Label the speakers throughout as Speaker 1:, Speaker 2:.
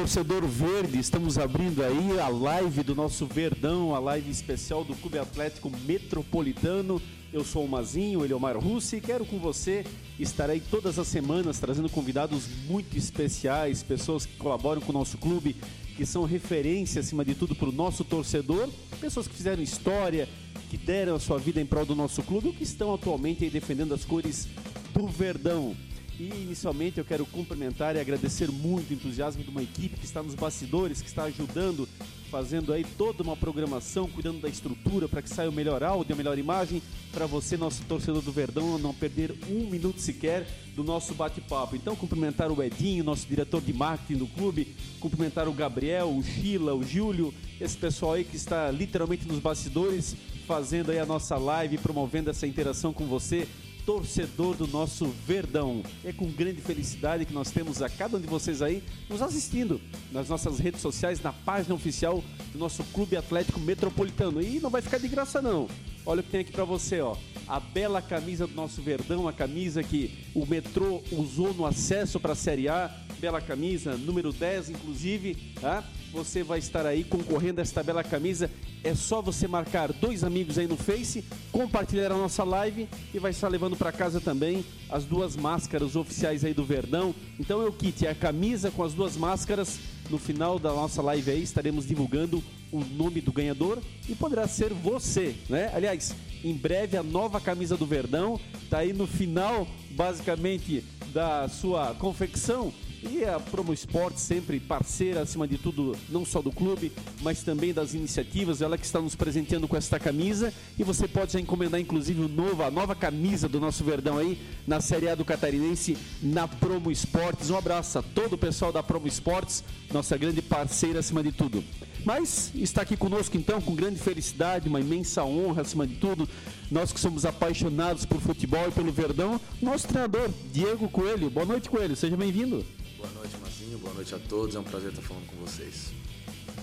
Speaker 1: Torcedor Verde, estamos abrindo aí a live do nosso Verdão, a live especial do Clube Atlético Metropolitano. Eu sou o Mazinho, ele é o Mário Russi e quero com você estar aí todas as semanas trazendo convidados muito especiais, pessoas que colaboram com o nosso clube, que são referência acima de tudo para o nosso torcedor, pessoas que fizeram história, que deram a sua vida em prol do nosso clube ou que estão atualmente defendendo as cores do Verdão. E inicialmente eu quero cumprimentar e agradecer muito o entusiasmo de uma equipe que está nos bastidores, que está ajudando, fazendo aí toda uma programação, cuidando da estrutura para que saia o melhor áudio, a melhor imagem, para você, nosso torcedor do Verdão, não perder um minuto sequer do nosso bate-papo. Então, cumprimentar o Edinho, nosso diretor de marketing do clube, cumprimentar o Gabriel, o Sheila, o Júlio, esse pessoal aí que está literalmente nos bastidores, fazendo aí a nossa live, promovendo essa interação com você torcedor do nosso Verdão. É com grande felicidade que nós temos a cada um de vocês aí nos assistindo nas nossas redes sociais, na página oficial do nosso Clube Atlético Metropolitano. E não vai ficar de graça não. Olha o que tem aqui para você, ó. A bela camisa do nosso Verdão, a camisa que o metrô usou no acesso para a Série A. Bela camisa, número 10, inclusive, tá? Você vai estar aí concorrendo a esta bela camisa é só você marcar dois amigos aí no Face, compartilhar a nossa live e vai estar levando para casa também as duas máscaras oficiais aí do Verdão. Então é o kit, é a camisa com as duas máscaras. No final da nossa live aí estaremos divulgando o nome do ganhador e poderá ser você, né? Aliás, em breve a nova camisa do Verdão tá aí no final, basicamente, da sua confecção e a Promo Esporte, sempre parceira, acima de tudo, não só do clube, mas também das iniciativas. Ela que está nos presenteando com esta camisa. E você pode já encomendar, inclusive, o novo, a nova camisa do nosso Verdão aí, na Série A do Catarinense, na Promo Esportes. Um abraço a todo o pessoal da Promo Esportes, nossa grande parceira acima de tudo. Mas está aqui conosco então com grande felicidade, uma imensa honra acima de tudo. Nós que somos apaixonados por futebol e pelo Verdão, nosso treinador, Diego Coelho. Boa noite, Coelho. Seja bem-vindo.
Speaker 2: Boa noite, Mazinho. Boa noite a todos. É um prazer estar falando com vocês.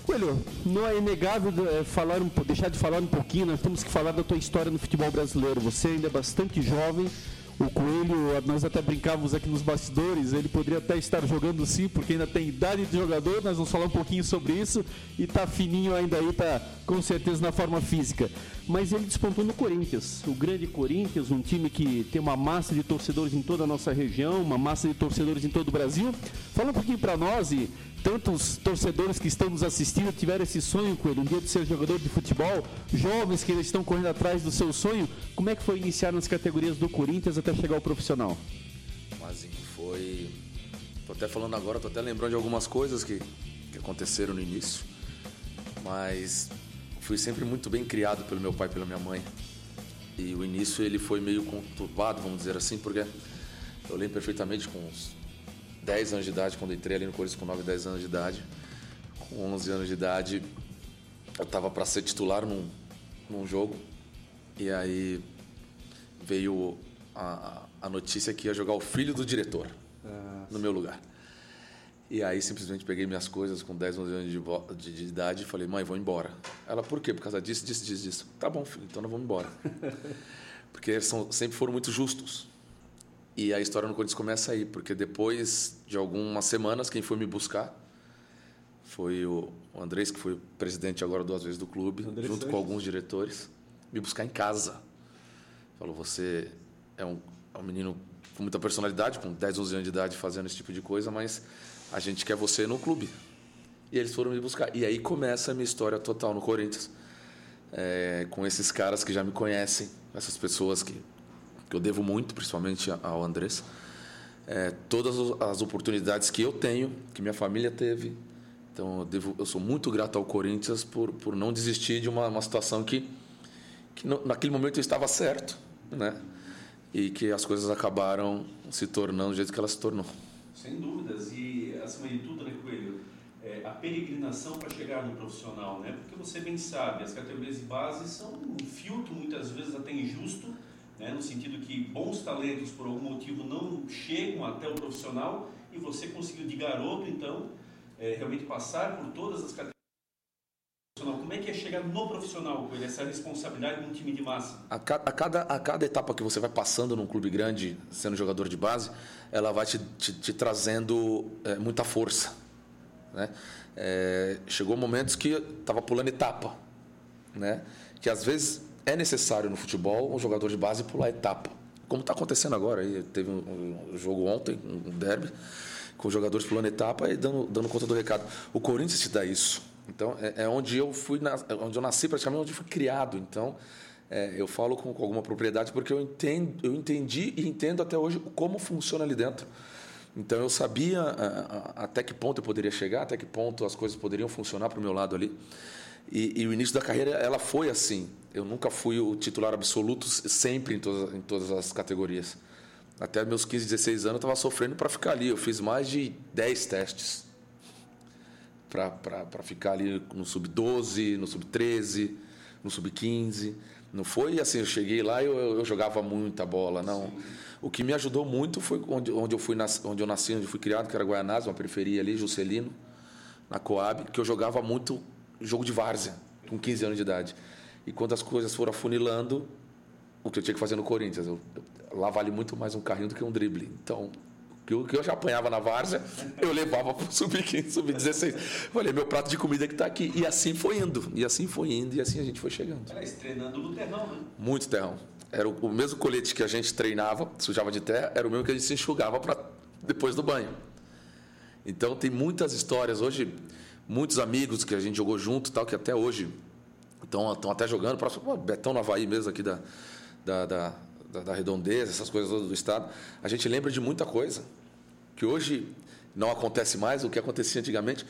Speaker 1: Coelho, não é inegável é, falar deixar de falar um pouquinho, nós temos que falar da tua história no futebol brasileiro. Você ainda é bastante jovem, o Coelho, nós até brincávamos aqui nos bastidores, ele poderia até estar jogando sim, porque ainda tem idade de jogador, nós vamos falar um pouquinho sobre isso, e tá fininho ainda aí, tá com certeza na forma física. Mas ele despontou no Corinthians, o grande Corinthians, um time que tem uma massa de torcedores em toda a nossa região, uma massa de torcedores em todo o Brasil. Fala um pouquinho para nós e tantos torcedores que estão nos assistindo tiveram esse sonho com ele, um dia de ser jogador de futebol, jovens que estão correndo atrás do seu sonho. Como é que foi iniciar nas categorias do Corinthians até chegar ao profissional?
Speaker 2: Mas foi. Tô até falando agora, tô até lembrando de algumas coisas que, que aconteceram no início. Mas fui sempre muito bem criado pelo meu pai e pela minha mãe. E o início ele foi meio conturbado, vamos dizer assim, porque eu lembro perfeitamente com uns 10 anos de idade, quando entrei ali no Corinthians com 9, 10 anos de idade. Com 11 anos de idade, eu estava para ser titular num, num jogo. E aí veio a, a notícia que ia jogar o filho do diretor ah, no meu lugar. E aí simplesmente peguei minhas coisas com 10, 11 anos de, de, de, idade e falei, mãe, vou embora. Ela, por quê? Por causa disso, disso, disso, disso. Tá bom, filho, então nós vamos embora. Porque são, sempre foram muito justos. E a história no Corinthians começa aí, porque depois de algumas semanas, quem foi me buscar foi o, Andrés, que foi presidente agora duas vezes do clube, Andrés junto Santos. com alguns diretores, me buscar em casa. Falou: Você é um, é um menino com muita personalidade, com 10, 11 anos de idade, fazendo esse tipo de coisa, mas a gente quer você no clube. E eles foram me buscar. E aí começa a minha história total no Corinthians. É, com esses caras que já me conhecem, essas pessoas que que eu devo muito, principalmente ao Andrés. É, todas as oportunidades que eu tenho, que minha família teve. Então, eu, devo, eu sou muito grato ao Corinthians por, por não desistir de uma, uma situação que, que no, naquele momento eu estava certo, né? E que as coisas acabaram se tornando do jeito que elas se tornou.
Speaker 1: Sem dúvidas. E, acima de tudo, né, Coelho? É, a peregrinação para chegar no profissional, né? Porque você bem sabe, as categorias de base são um filtro, muitas vezes até injusto, né, no sentido que bons talentos por algum motivo não chegam até o profissional e você conseguiu de garoto então é, realmente passar por todas as categorias como é que é chegar no profissional com essa responsabilidade de um time de massa?
Speaker 2: A cada, a cada, a cada etapa que você vai passando num clube grande, sendo jogador de base, ela vai te, te, te trazendo é, muita força. Né? É, chegou momentos que estava pulando etapa, né? que às vezes é necessário no futebol um jogador de base pular etapa. Como está acontecendo agora. Aí teve um, jogo ontem, um derby, com jogadores pulando etapa e dando, dando conta do recado. O Corinthians te dá isso. Então, é, é onde eu fui, na, onde eu nasci, praticamente onde eu fui criado. Então, é, eu falo com, com, alguma propriedade porque eu, entendo, eu entendi e entendo até hoje como funciona ali dentro. Então, eu sabia a, a, até que ponto eu poderia chegar, até que ponto as coisas poderiam funcionar para o meu lado ali. E, e, o início da carreira ela foi assim. Eu nunca fui o titular absoluto sempre em todas, em todas as categorias. Até meus 15, 16 anos eu estava sofrendo para ficar ali. Eu fiz mais de 10 testes para ficar ali no sub-12, no sub-13, no sub-15. Não foi assim, eu cheguei lá e eu, eu, jogava muita bola, não. Sim. O que me ajudou muito foi onde, onde, eu fui onde eu nasci, onde eu fui criado, que era Guaianás, uma periferia ali, Juscelino, na Coab, que eu jogava muito jogo de várzea, com 15 anos de idade. E quando as coisas foram afunilando, o que eu tinha que fazer no Corinthians, eu, eu, lá vale muito mais um carrinho do que um drible. Então, o que eu já apanhava na várzea, eu levava para o sub-15, sub-16. Falei, meu prato de comida que está aqui. E assim foi indo, e assim foi indo, e assim a gente foi chegando.
Speaker 1: Era treinando no terrão, né?
Speaker 2: Muito terrão. Era o, o, mesmo colete que a gente treinava, sujava de terra, era o mesmo que a gente se enxugava para depois do banho. Então tem muitas histórias. Hoje, muitos amigos que a gente jogou junto, tal, que até hoje estão até jogando. Próximo, Betão no Havaí mesmo aqui da, da, da, da, da redondeza, essas coisas do estado. A gente lembra de muita coisa que hoje não acontece mais, o que acontecia antigamente,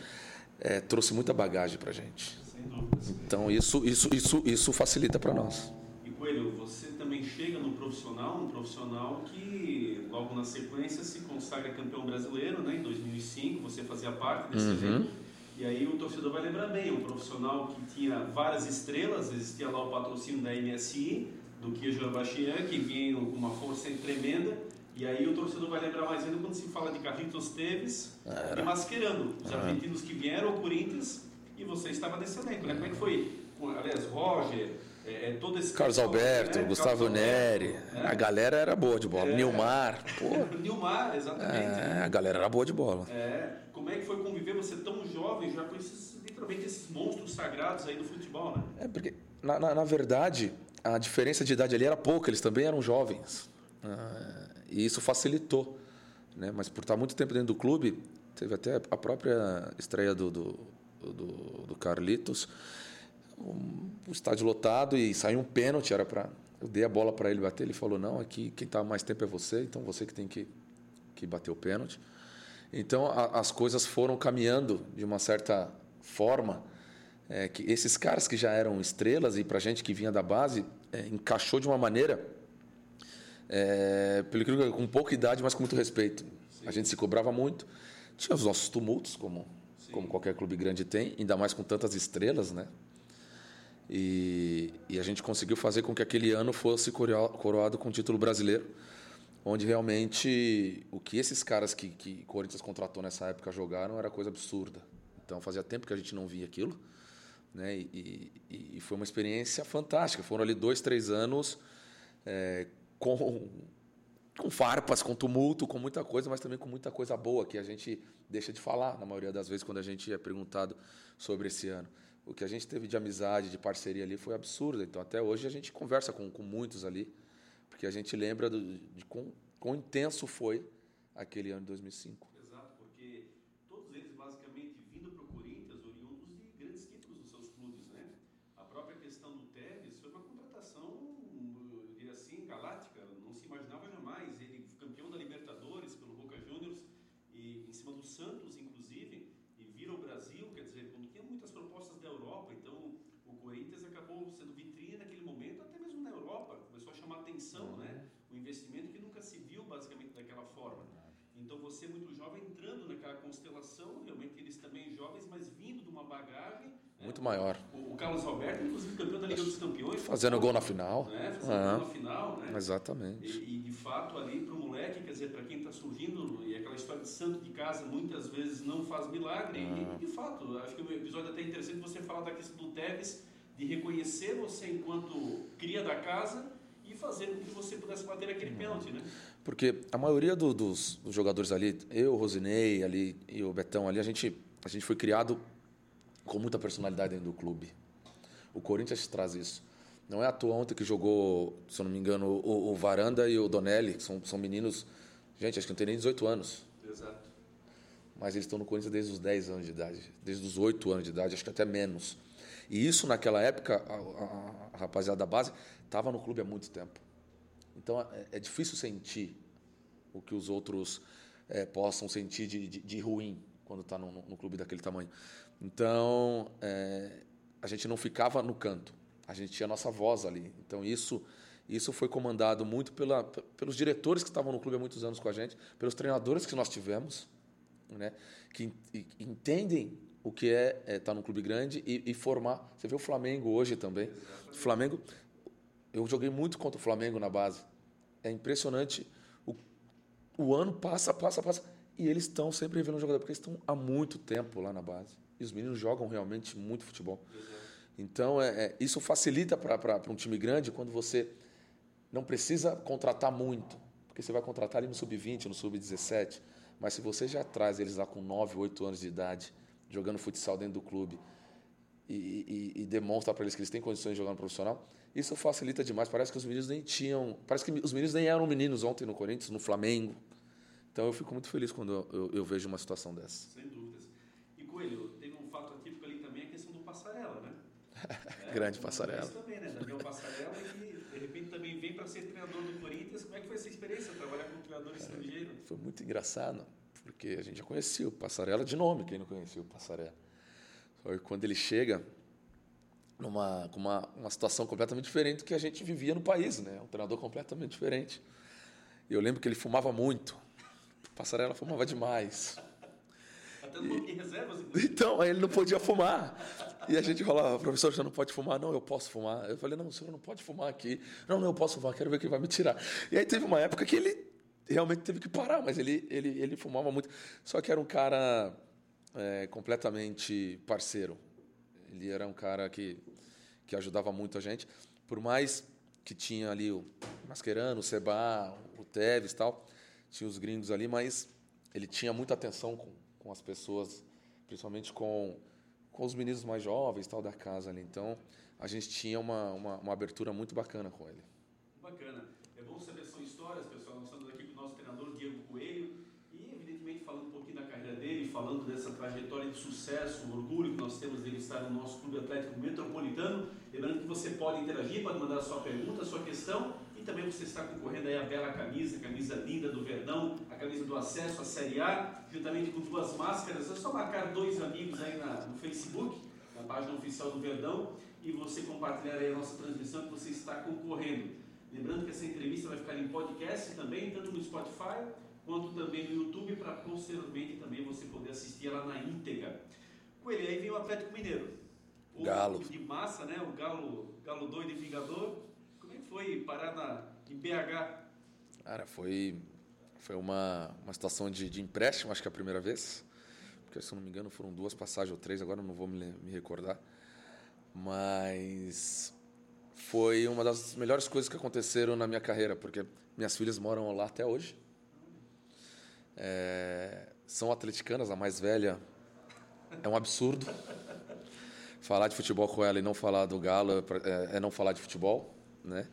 Speaker 2: é, trouxe muita bagagem para a gente. Sem dúvida. Então isso, isso, isso, isso facilita para nós.
Speaker 1: E Coelho, você também chega no profissional, um profissional que logo na sequência se consagra campeão brasileiro, né? Em 2005 você fazia parte desse uhum. evento. E aí o torcedor vai lembrar bem, um profissional que tinha várias estrelas, existia lá o patrocínio da MSI, do Kijo Bachian, que vinha com uma força tremenda e aí o torcedor vai lembrar mais ainda quando se fala de Carlitos Teves Era. e Mascherano, os argentinos que vieram ao Corinthians e você estava nesse elenco, né? Como é que foi? Aliás, Roger, é, é, todo esse
Speaker 2: Carlos pessoal, Alberto, né? Gustavo Carlos Neri, né? a galera era boa de bola. É. Nilmar,
Speaker 1: pô. Nilmar, exatamente.
Speaker 2: É, a galera era boa de bola.
Speaker 1: É. Como é que foi conviver você tão jovem já com esses, literalmente esses monstros sagrados aí do futebol, né?
Speaker 2: É porque, na, na, na verdade, a diferença de idade ali era pouca, eles também eram jovens. Ah, e isso facilitou. Né? Mas por estar muito tempo dentro do clube, teve até a própria estreia do, do, do, do Carlitos, o estádio lotado e saiu um pênalti, era para eu dei a bola para ele bater, ele falou não, aqui quem está mais tempo é você, então você que tem que que bater o pênalti. Então a, as coisas foram caminhando de uma certa forma é, que esses caras que já eram estrelas e para gente que vinha da base é, encaixou de uma maneira é, pelo que com pouca idade, mas com muito respeito. Sim. A gente se cobrava muito. Tinha os nossos tumultos, como, como qualquer clube grande tem, ainda mais com tantas estrelas, né? E, e a gente conseguiu fazer com que aquele ano fosse coroado com o título brasileiro, onde realmente o que esses caras que, que Corinthians contratou nessa época jogaram era coisa absurda. Então fazia tempo que a gente não via aquilo, né? E, e, e foi uma experiência fantástica. Foram ali dois, três anos é, com, com farpas, com tumulto, com muita coisa, mas também com muita coisa boa que a gente deixa de falar na maioria das vezes quando a gente é perguntado sobre esse ano. O que a gente teve de amizade, de parceria ali foi absurdo. Então, até hoje a gente conversa com, com muitos ali, porque a gente lembra do, de quão, quão intenso foi aquele ano de 2005.
Speaker 1: Você muito jovem entrando naquela constelação, realmente eles também jovens, mas vindo de uma bagagem.
Speaker 2: Né? Muito né? maior.
Speaker 1: O, o, Carlos Alberto, inclusive campeão da Liga dos Campeões.
Speaker 2: Fazendo gol na final.
Speaker 1: Né? Fazendo ah, gol na final, né?
Speaker 2: Exatamente.
Speaker 1: E, e de fato ali para o moleque, quer dizer, para quem está surgindo, e aquela história de santo de casa muitas vezes não faz milagre. Ah. E de fato, acho que o episódio é até interessante você falar da questão do Tevez, de reconhecer você enquanto cria da casa e fazer com que você pudesse bater aquele pênalti, né?
Speaker 2: Porque a maioria do, dos, dos, jogadores ali, eu, o Rosinei ali e o Betão ali, a gente a gente foi criado com muita personalidade dentro do clube. O Corinthians traz isso. Não é à toa ontem que jogou, se eu não me engano, o, o Varanda e o Donelli, que são, são meninos. Gente, acho que não tem nem 18 anos.
Speaker 1: Exato.
Speaker 2: Mas eles estão no Corinthians desde os 10 anos de idade, desde os 8 anos de idade, acho que até menos. E isso, naquela época, a, a, a rapaziada da base estava no clube há muito tempo. Então é, é difícil sentir o que os outros é, possam sentir de, de, de ruim quando está no, no, clube daquele tamanho. Então é, a gente não ficava no canto, a gente tinha a nossa voz ali. Então isso isso foi comandado muito pela, pelos diretores que estavam no clube há muitos anos com a gente, pelos treinadores que nós tivemos, né, que entendem o que é estar é, tá num clube grande e, e, formar. Você vê o Flamengo hoje também. O Flamengo, eu joguei muito contra o Flamengo na base. É impressionante. O, o ano passa, passa, passa. E eles estão sempre revelando jogador, porque eles estão há muito tempo lá na base. E os meninos jogam realmente muito futebol. Então, é, é isso facilita para um time grande quando você não precisa contratar muito. Porque você vai contratar ali no sub-20, no sub-17. Mas se você já traz eles lá com 9, 8 anos de idade, jogando futsal dentro do clube, e, e, e demonstra para eles que eles têm condições de jogar no profissional, isso facilita demais. Parece que os meninos nem tinham. Parece que os meninos nem eram meninos ontem no Corinthians, no Flamengo. Então eu fico muito feliz quando eu, eu, eu vejo uma situação dessa.
Speaker 1: Sem dúvidas. E Coelho, teve um fato atípico ali também, a questão do passarela, né?
Speaker 2: É, Grande passarela.
Speaker 1: Isso também, né? Daniel Passarela, que de repente também vem para ser treinador do Corinthians. Como é que foi essa experiência, trabalhar com um treinador estrangeiro?
Speaker 2: Foi muito engraçado, porque a gente já conhecia o Passarela de nome, quem não conhecia o Passarela. Só que quando ele chega, numa com uma, uma situação completamente diferente do que a gente vivia no país, né? Um treinador completamente diferente. E eu lembro que ele fumava muito. Passarela fumava demais.
Speaker 1: Até no e, reservas,
Speaker 2: Então, aí ele não podia fumar. E a gente falava, professor, já não pode fumar? Não, eu posso fumar. Eu falei, não, o senhor não pode fumar aqui. Não, não, eu posso fumar, quero ver quem vai me tirar. E aí teve uma época que ele realmente teve que parar, mas ele, ele, ele fumava muito. Só que era um cara é, completamente parceiro. Ele era um cara que, que ajudava muito a gente. Por mais que tinha ali o Mascherano, o Seba, o Teves tal, tinha os gringos ali, mas ele tinha muita atenção com, com as pessoas, principalmente com, com os meninos mais jovens tal da casa ali. Então, a gente tinha uma, uma, uma abertura muito bacana com ele.
Speaker 1: Bacana. É bom saber são histórias, pessoal. Nós estamos aqui com o nosso treinador Diego Coelho e, evidentemente, falando um pouquinho da carreira dele, falando dessa trajetória de sucesso, o orgulho que nós temos dele estar no nosso Clube Atlético Metropolitano. Lembrando que você pode interagir, pode mandar a sua pergunta, a sua questão e também você está concorrendo aí a bela camisa, a camisa linda do Verdão, a camisa do acesso à Série A, juntamente com duas máscaras. É só marcar dois amigos aí na, no Facebook, na página oficial do Verdão, e você compartilhar aí a nossa transmissão que você está concorrendo. Lembrando que essa entrevista vai ficar em podcast também, tanto no Spotify quanto também no YouTube, para posteriormente também você poder assistir ela na íntegra. Coelho, aí vem o Atlético Mineiro. O
Speaker 2: Galo.
Speaker 1: De massa, né? O Galo, Galo doido e vingador. Como é que foi parar na, em BH?
Speaker 2: Cara, foi, foi uma, uma situação de, de empréstimo, acho que é a primeira vez. Porque, se eu não me engano, foram duas passagens ou três, agora não vou me, me recordar. Mas foi uma das melhores coisas que aconteceram na minha carreira, porque minhas filhas moram lá até hoje. É, são atleticanas, a mais velha é um absurdo. Falar de futebol com ela e não falar do Galo é, é não falar de futebol, né?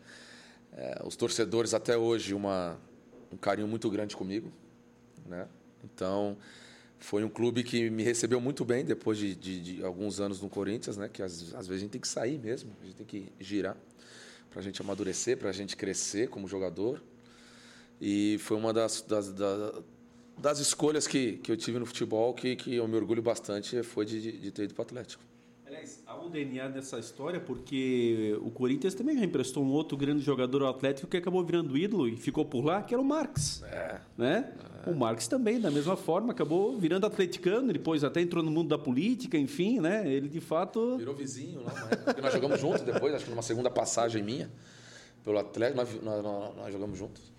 Speaker 2: É, os torcedores até hoje uma um carinho muito grande comigo, né? Então foi um clube que me recebeu muito bem depois de, de, de alguns anos no Corinthians, né? Que às, às, vezes a gente tem que sair mesmo, a gente tem que girar para a gente amadurecer, para a gente crescer como jogador. E foi uma das, das, das, das escolhas que, que eu tive no futebol que, que eu me orgulho bastante foi de, de ter ido para o Atlético.
Speaker 1: Aliás, há um DNA dessa história porque o Corinthians também já emprestou um outro grande jogador ao Atlético que acabou virando ídolo e ficou por lá, que era o Marx.
Speaker 2: É.
Speaker 1: Né? É. O Marx também, da mesma forma, acabou virando atleticano, depois até entrou no mundo da política, enfim, né? Ele de fato.
Speaker 2: Virou vizinho lá, porque nós jogamos juntos depois, acho que numa segunda passagem minha pelo Atlético, nós, nós, nós, nós jogamos juntos.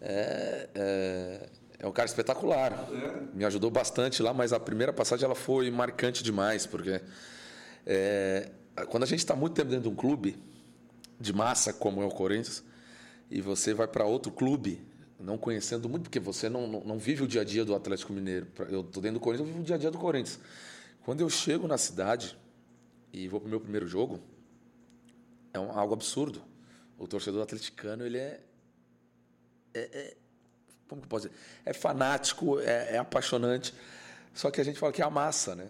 Speaker 2: É, é, é um cara espetacular. Me ajudou bastante lá, mas a primeira passagem ela foi marcante demais, porque é, quando a gente está muito tempo dentro de um clube de massa, como é o Corinthians, e você vai para outro clube, não conhecendo muito, porque você não, não, não vive o dia a dia do Atlético Mineiro. Eu estou dentro do Corinthians, eu vivo o dia a dia do Corinthians. Quando eu chego na cidade e vou para o meu primeiro jogo, é um, algo absurdo. O torcedor atleticano, ele é, é, é como que eu posso dizer? É fanático, é, é, apaixonante. Só que a gente fala que é a massa, né?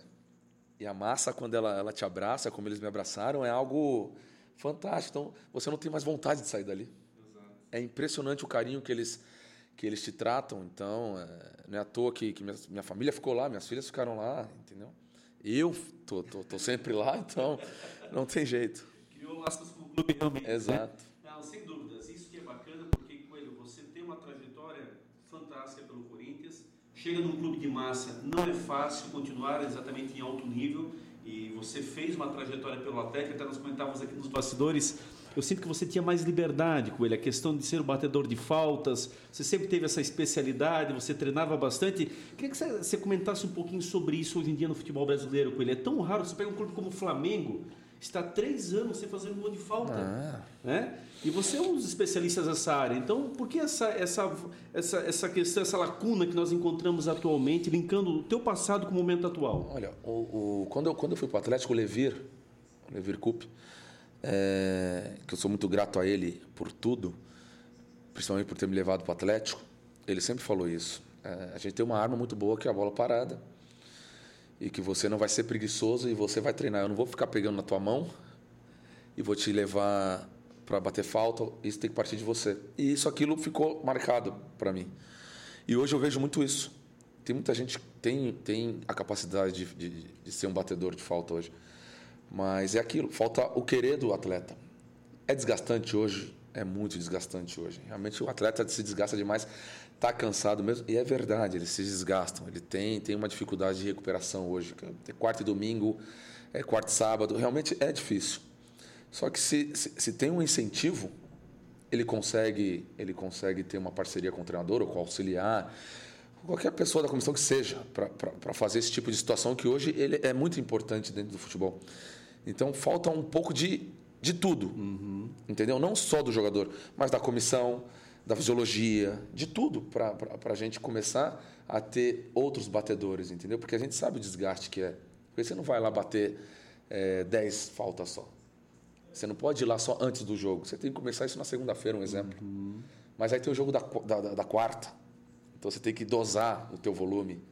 Speaker 2: E a massa, quando ela, ela te abraça, como eles me abraçaram, é algo fantástico. Então, você não tem mais vontade de sair dali. Exato. É impressionante o carinho que eles, que eles te tratam. Então, é, não é à toa que, que minha, minha, família ficou lá, minhas filhas ficaram lá, entendeu? Eu tô, tô, tô sempre lá, então não tem jeito.
Speaker 1: Criou laços com o clube realmente.
Speaker 2: Né? Exato.
Speaker 1: Né? Não, sem dúvidas. Isso que é bacana, porque, Coelho, você tem uma trajetória fantástica pelo Corinthians, chega num clube de massa, não é fácil continuar exatamente em alto nível, e você fez uma trajetória pelo Atlético, até nós comentávamos aqui nos bastidores, eu sinto que você tinha mais liberdade com ele, a questão de ser o batedor de faltas, você sempre teve essa especialidade, você treinava bastante. Queria que você comentasse um pouquinho sobre isso hoje em dia no futebol brasileiro com ele. É tão raro, você pega um clube como o Flamengo, está três anos sem fazer um gol de falta. Ah. Né? E você é um dos especialistas dessa área. Então, por que essa, essa, essa, essa questão, essa lacuna que nós encontramos atualmente, linkando o teu passado com o momento atual?
Speaker 2: Olha, o, o quando, eu, quando eu fui para o Atlético, o Levir, o Levir Cup, é, que eu sou muito grato a ele por tudo, principalmente por ter me levado para o Atlético. Ele sempre falou isso. É, a gente tem uma arma muito boa que é a bola parada e que você não vai ser preguiçoso e você vai treinar. Eu não vou ficar pegando na tua mão e vou te levar para bater falta. Isso tem que partir de você. E isso, aquilo ficou marcado para mim. E hoje eu vejo muito isso. Tem muita gente que tem, tem a capacidade de, de, de ser um batedor de falta hoje. Mas é aquilo, falta o querer do atleta. É desgastante hoje, é muito desgastante hoje. Realmente o atleta se desgasta demais, está cansado mesmo. E é verdade, eles se desgastam. Ele tem, tem uma dificuldade de recuperação hoje. É quarto e domingo, é quarto e sábado, realmente é difícil. Só que se, se, se, tem um incentivo, ele consegue, ele consegue ter uma parceria com o treinador ou com o auxiliar, qualquer pessoa da comissão que seja, para fazer esse tipo de situação que hoje ele é muito importante dentro do futebol. Então falta um pouco de, de tudo, uhum. entendeu? Não só do jogador, mas da comissão, da fisiologia, de tudo, para a gente começar a ter outros batedores, entendeu? Porque a gente sabe o desgaste que é. Porque você não vai lá bater é, 10 faltas só. Você não pode ir lá só antes do jogo. Você tem que começar isso na segunda-feira, um exemplo. Uhum. Mas aí tem o jogo da, da, da quarta. Então você tem que dosar o teu volume.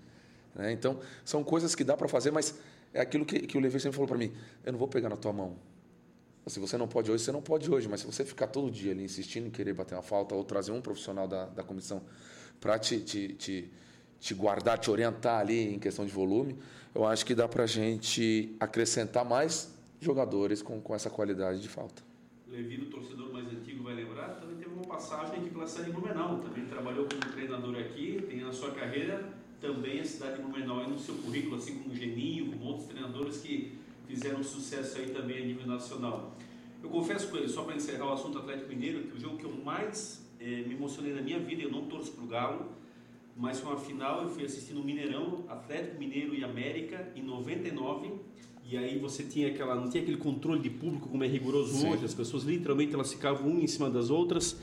Speaker 2: Né? Então são coisas que dá para fazer, mas é aquilo que, que o Levi sempre falou para mim: eu não vou pegar na tua mão. Se você não pode hoje, você não pode hoje, mas se você ficar todo dia ali insistindo em querer bater uma falta ou trazer um profissional da, da comissão para te, te, te, te guardar, te orientar ali em questão de volume, eu acho que dá para a gente acrescentar mais jogadores com, com essa qualidade de falta.
Speaker 1: Levi, o torcedor mais antigo, vai lembrar, também teve uma passagem aqui pela cidade de Blumenau. Também trabalhou como treinador aqui, tem a sua carreira também a cidade de Blumenau aí no seu currículo, assim como o Geninho, como outros treinadores que fizeram sucesso aí também a nível nacional. Eu confesso com ele, só para encerrar o assunto Atlético Mineiro, que o jogo que eu mais eh, me emocionei na minha vida, eu não torço para o Galo, mas foi uma final, eu fui assistindo o Mineirão, Atlético Mineiro e América, em 99, e aí você tinha aquela, não tinha aquele controle de público como é rigoroso Sim. hoje, as pessoas literalmente elas ficavam uma em cima das outras,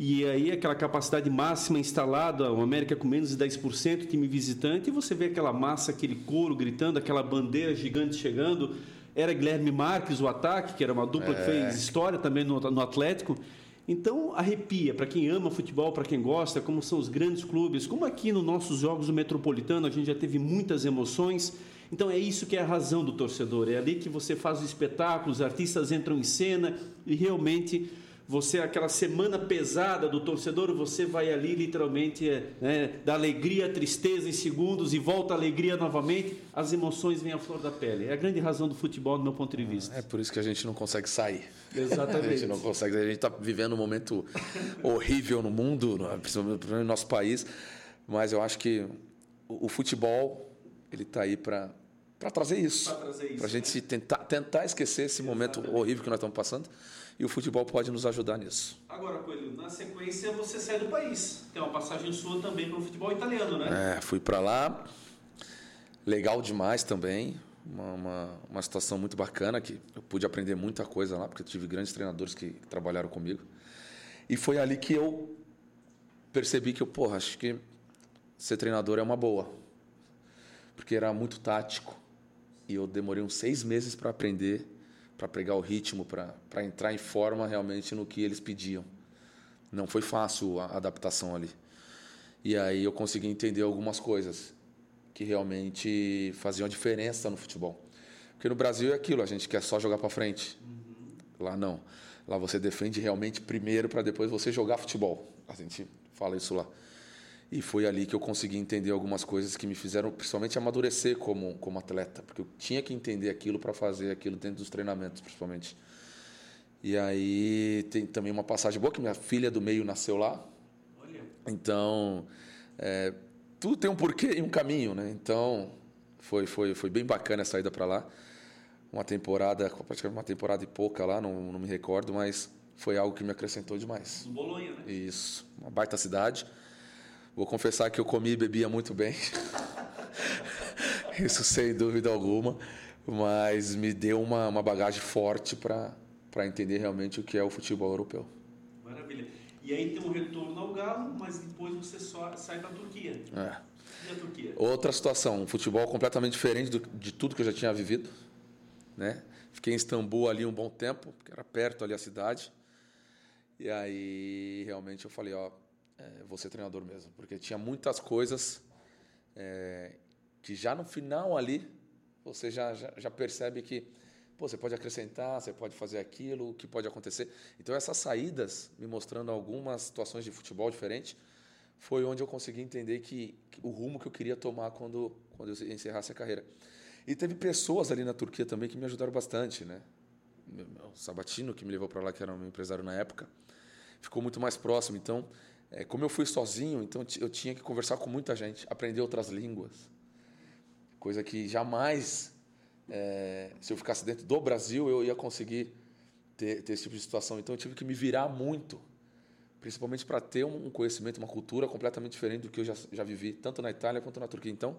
Speaker 1: e aí aquela capacidade máxima instalada, o América com menos de 10%, time visitante, e você vê aquela massa, aquele couro gritando, aquela bandeira gigante chegando. Era Guilherme Marques o ataque, que era uma dupla é. que fez história também no, no Atlético. Então arrepia para quem ama futebol, para quem gosta, como são os grandes clubes, como aqui nos nossos jogos do Metropolitano a gente já teve muitas emoções. Então é isso que é a razão do torcedor, é ali que você faz o espetáculo, os artistas entram em cena e realmente você aquela semana pesada do torcedor, você vai ali literalmente é, né, da alegria à tristeza em segundos e volta à alegria novamente, as emoções vêm à flor da pele. É a grande razão do futebol, do meu ponto de vista.
Speaker 2: É por isso que a gente não consegue sair.
Speaker 1: Exatamente.
Speaker 2: a gente não consegue. A gente está vivendo um momento horrível no mundo, principalmente no nosso país, mas eu acho que o futebol ele está aí para para trazer isso, para a gente tentar, tentar esquecer esse Exatamente. momento horrível que nós estamos passando e o futebol pode nos ajudar nisso.
Speaker 1: Agora, Coelho, na sequência você sai do país. Tem uma passagem sua também para o futebol italiano, né?
Speaker 2: É, fui para lá, legal demais também. Uma, uma, uma, situação muito bacana que eu pude aprender muita coisa lá, porque tive grandes treinadores que trabalharam comigo. E foi ali que eu percebi que eu, porra, acho que ser treinador é uma boa. Porque era muito tático. E eu demorei uns seis meses para aprender, para pegar o ritmo, para entrar em forma realmente no que eles pediam. Não foi fácil a adaptação ali. E aí eu consegui entender algumas coisas que realmente faziam diferença no futebol. Porque no Brasil é aquilo, a gente quer só jogar para frente. Uhum. Lá não. Lá você defende realmente primeiro para depois você jogar futebol. A gente fala isso lá. E foi ali que eu consegui entender algumas coisas que me fizeram principalmente amadurecer como como atleta, porque eu tinha que entender aquilo para fazer aquilo dentro dos treinamentos, principalmente. E aí tem também uma passagem boa que minha filha do meio nasceu lá. Olha. Então, é, tudo tem um porquê e um caminho, né? Então, foi foi foi bem bacana a saída para lá uma temporada, praticamente uma temporada e pouca lá, não, não me recordo, mas foi algo que me acrescentou demais.
Speaker 1: No Bolonha, né?
Speaker 2: Isso, uma baita cidade. Vou confessar que eu comi e bebia muito bem. Isso sem dúvida alguma, mas me deu uma, uma bagagem forte para entender realmente o que é o futebol europeu.
Speaker 1: Maravilha. E aí tem um retorno ao Galo, mas depois você só sai da Turquia.
Speaker 2: É.
Speaker 1: E a Turquia?
Speaker 2: Outra situação, um futebol completamente diferente do, de tudo que eu já tinha vivido né? Fiquei em Istambul ali um bom tempo, porque era perto ali a cidade. E aí realmente eu falei, ó, é, vou ser treinador mesmo, porque tinha muitas coisas é, que já no final ali você já, já, já, percebe que pô, você pode acrescentar, você pode fazer aquilo, o que pode acontecer. Então essas saídas, me mostrando algumas situações de futebol diferentes, foi onde eu consegui entender que, que o rumo que eu queria tomar quando, quando eu encerrasse a carreira. E teve pessoas ali na Turquia também que me ajudaram bastante, né? O Sabatino, que me levou para lá, que era um empresário na época, ficou muito mais próximo. Então, é, como eu fui sozinho, então eu tinha que conversar com muita gente, aprender outras línguas. Coisa que jamais, é, se eu ficasse dentro do Brasil, eu ia conseguir ter, ter esse tipo de situação. Então, eu tive que me virar muito, principalmente para ter um conhecimento, uma cultura completamente diferente do que eu já, já vivi, tanto na Itália quanto na Turquia. Então,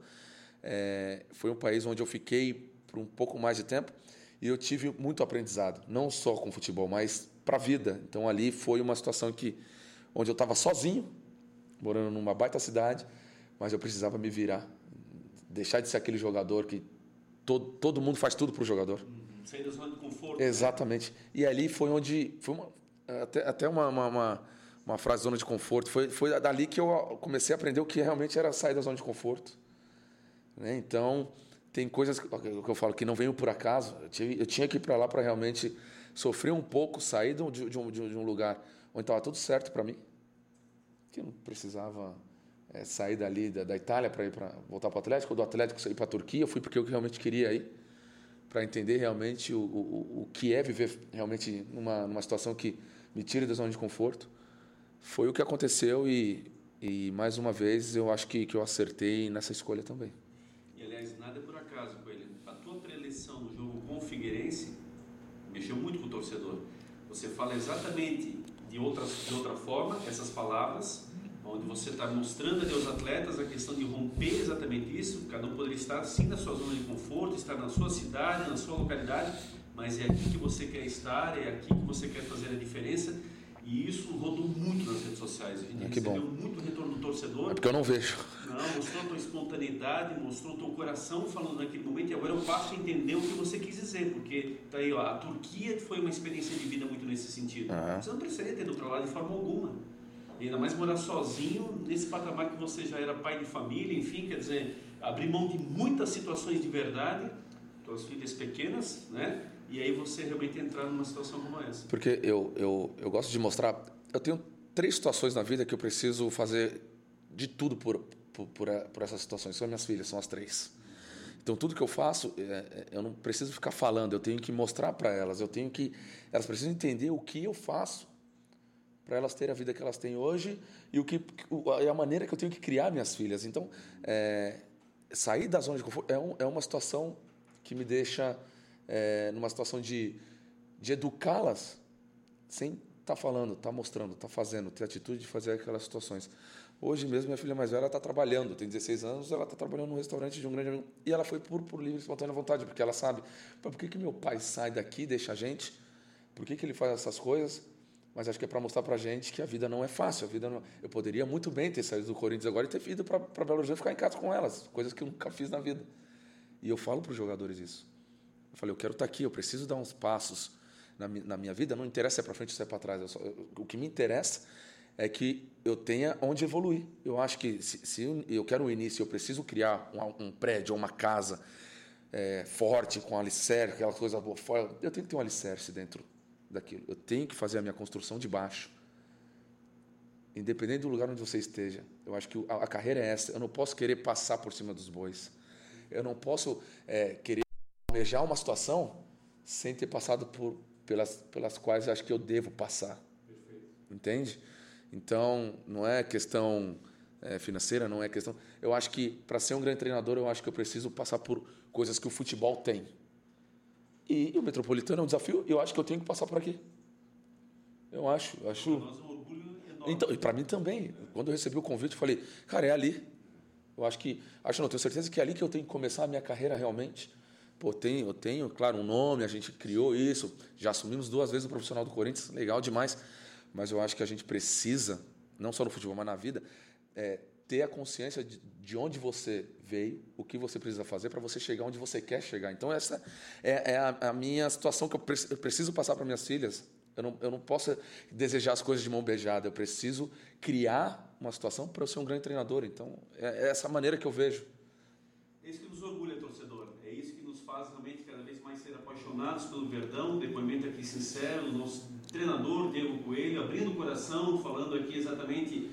Speaker 2: é, foi um país onde eu fiquei por um pouco mais de tempo e eu tive muito aprendizado, não só com futebol, mas para a vida. Então ali foi uma situação que onde eu estava sozinho, morando numa baita cidade, mas eu precisava me virar, deixar de ser aquele jogador que todo, todo mundo faz tudo para o jogador.
Speaker 1: Uhum. Sair da zona de conforto.
Speaker 2: Né? Exatamente. E ali foi onde foi uma, até, até uma, uma, uma, uma frase zona de conforto. Foi, foi dali que eu comecei a aprender o que realmente era sair da zona de conforto né? Então, tem coisas que, eu falo que não veio por acaso. Eu, tive, eu tinha que ir para lá para realmente sofrer um pouco, sair de de um, de um lugar onde estava tudo certo para mim, que eu não precisava é, sair dali da, da Itália para ir para voltar para o Atlético, ou do Atlético sair para a Turquia. Eu fui porque eu realmente queria ir, para entender realmente o, o, o que é viver realmente numa, numa situação que me tire da zona de conforto. Foi o que aconteceu e, e mais uma vez eu acho que, que eu acertei nessa escolha também
Speaker 1: aliás, nada é por acaso, Coelho. A tua preleção no jogo com o Figueirense mexeu muito com o torcedor. Você fala exatamente de outra, de outra forma essas palavras, onde você está mostrando ali aos atletas a questão de romper exatamente isso. Cada um poderia estar sim na sua zona de conforto, estar na sua cidade, na sua localidade, mas é aqui que você quer estar, é aqui que você quer fazer a diferença e isso rodou muito nas redes sociais. A gente
Speaker 2: é,
Speaker 1: recebeu
Speaker 2: bom.
Speaker 1: muito retorno do torcedor.
Speaker 2: É porque eu não vejo.
Speaker 1: Não, mostrou a tua espontaneidade, mostrou o teu coração falando naquele momento. E agora eu passo a entender o que você quis dizer. Porque tá aí, ó, a Turquia foi uma experiência de vida muito nesse sentido. Uhum. Você não precisa ter do outro lado de forma alguma. E ainda mais morar sozinho, nesse patamar que você já era pai de família, enfim, quer dizer, abrir mão de muitas situações de verdade, tuas filhas pequenas, né? e aí você realmente entrar numa situação como essa.
Speaker 2: Porque eu, eu, eu gosto de mostrar. Eu tenho três situações na vida que eu preciso fazer de tudo por, por, por, por essas situações. São minhas filhas, são as três. Então, tudo que eu faço, é, é, eu não preciso ficar falando, eu tenho que mostrar para elas, eu tenho que. Elas precisam entender o que eu faço para elas terem a vida que elas têm hoje e o que a maneira que eu tenho que criar minhas filhas. Então, é, sair da zona de conforto é, um, é uma situação que me deixa é, numa situação de, de educá-las sem estar tá falando, estar tá mostrando, estar tá fazendo, ter atitude de fazer aquelas situações. Hoje mesmo, minha filha mais velha está trabalhando, tem 16 anos, ela está trabalhando no restaurante de um grande amigo. E ela foi por, por livre espontânea vontade, porque ela sabe, por que, que meu pai sai daqui, deixa a gente? Por que, que ele faz essas coisas? mas acho que é para mostrar para gente que a vida não é fácil. A vida não... Eu poderia muito bem ter saído do Corinthians agora e ter ido para Belo Horizonte ficar em casa com elas, coisas que eu nunca fiz na vida. E eu falo para os jogadores isso. Eu falei, eu quero estar tá aqui, eu preciso dar uns passos na, na minha vida. Não interessa se é para frente ou se é para trás. Eu só, eu, o que me interessa é que eu tenha onde evoluir. Eu acho que se, se eu quero um início, eu preciso criar um, um prédio, uma casa é, forte, com alicerce, aquela coisa boa fora. Eu tenho que ter um alicerce dentro daquilo. Eu tenho que fazer a minha construção de baixo. Independente do lugar onde você esteja. Eu acho que a, a carreira é essa. Eu não posso querer passar por cima dos bois. Eu não posso é, querer almejar uma situação sem ter passado por pelas, pelas quais acho que eu devo passar. Perfeito. Entende? Então, não é questão é, financeira, não é questão. Eu acho que para ser um grande treinador, eu acho que eu preciso passar por coisas que o futebol tem. E, e o Metropolitano é um desafio, eu acho que eu tenho que passar por aqui. Eu acho, eu acho. Para nós é um orgulho enorme. Então, e para mim também. Quando eu recebi o convite, eu falei, cara, é ali. Eu acho que, acho não, tenho certeza que é ali que eu tenho que começar a minha carreira realmente. Pô, tenho, eu tenho, claro, um nome, a gente criou isso, já assumimos duas vezes o profissional do Corinthians, legal demais. Mas eu acho que a gente precisa, não só no futebol, mas na vida, é, ter a consciência de, de, onde você veio, o que você precisa fazer para você chegar onde você quer chegar. Então, essa é, é a, a, minha situação que eu, pre eu preciso passar para minhas filhas. Eu não, eu não posso desejar as coisas de mão beijada, eu preciso criar uma situação para eu ser um grande treinador. Então, é, é essa maneira que eu vejo.
Speaker 1: É isso que nos orgulha, torcedor. É isso que nos faz realmente cada vez mais pelo Verdão. Depoimento aqui sincero, nosso treinador Diego Coelho, abrindo o coração, falando aqui exatamente,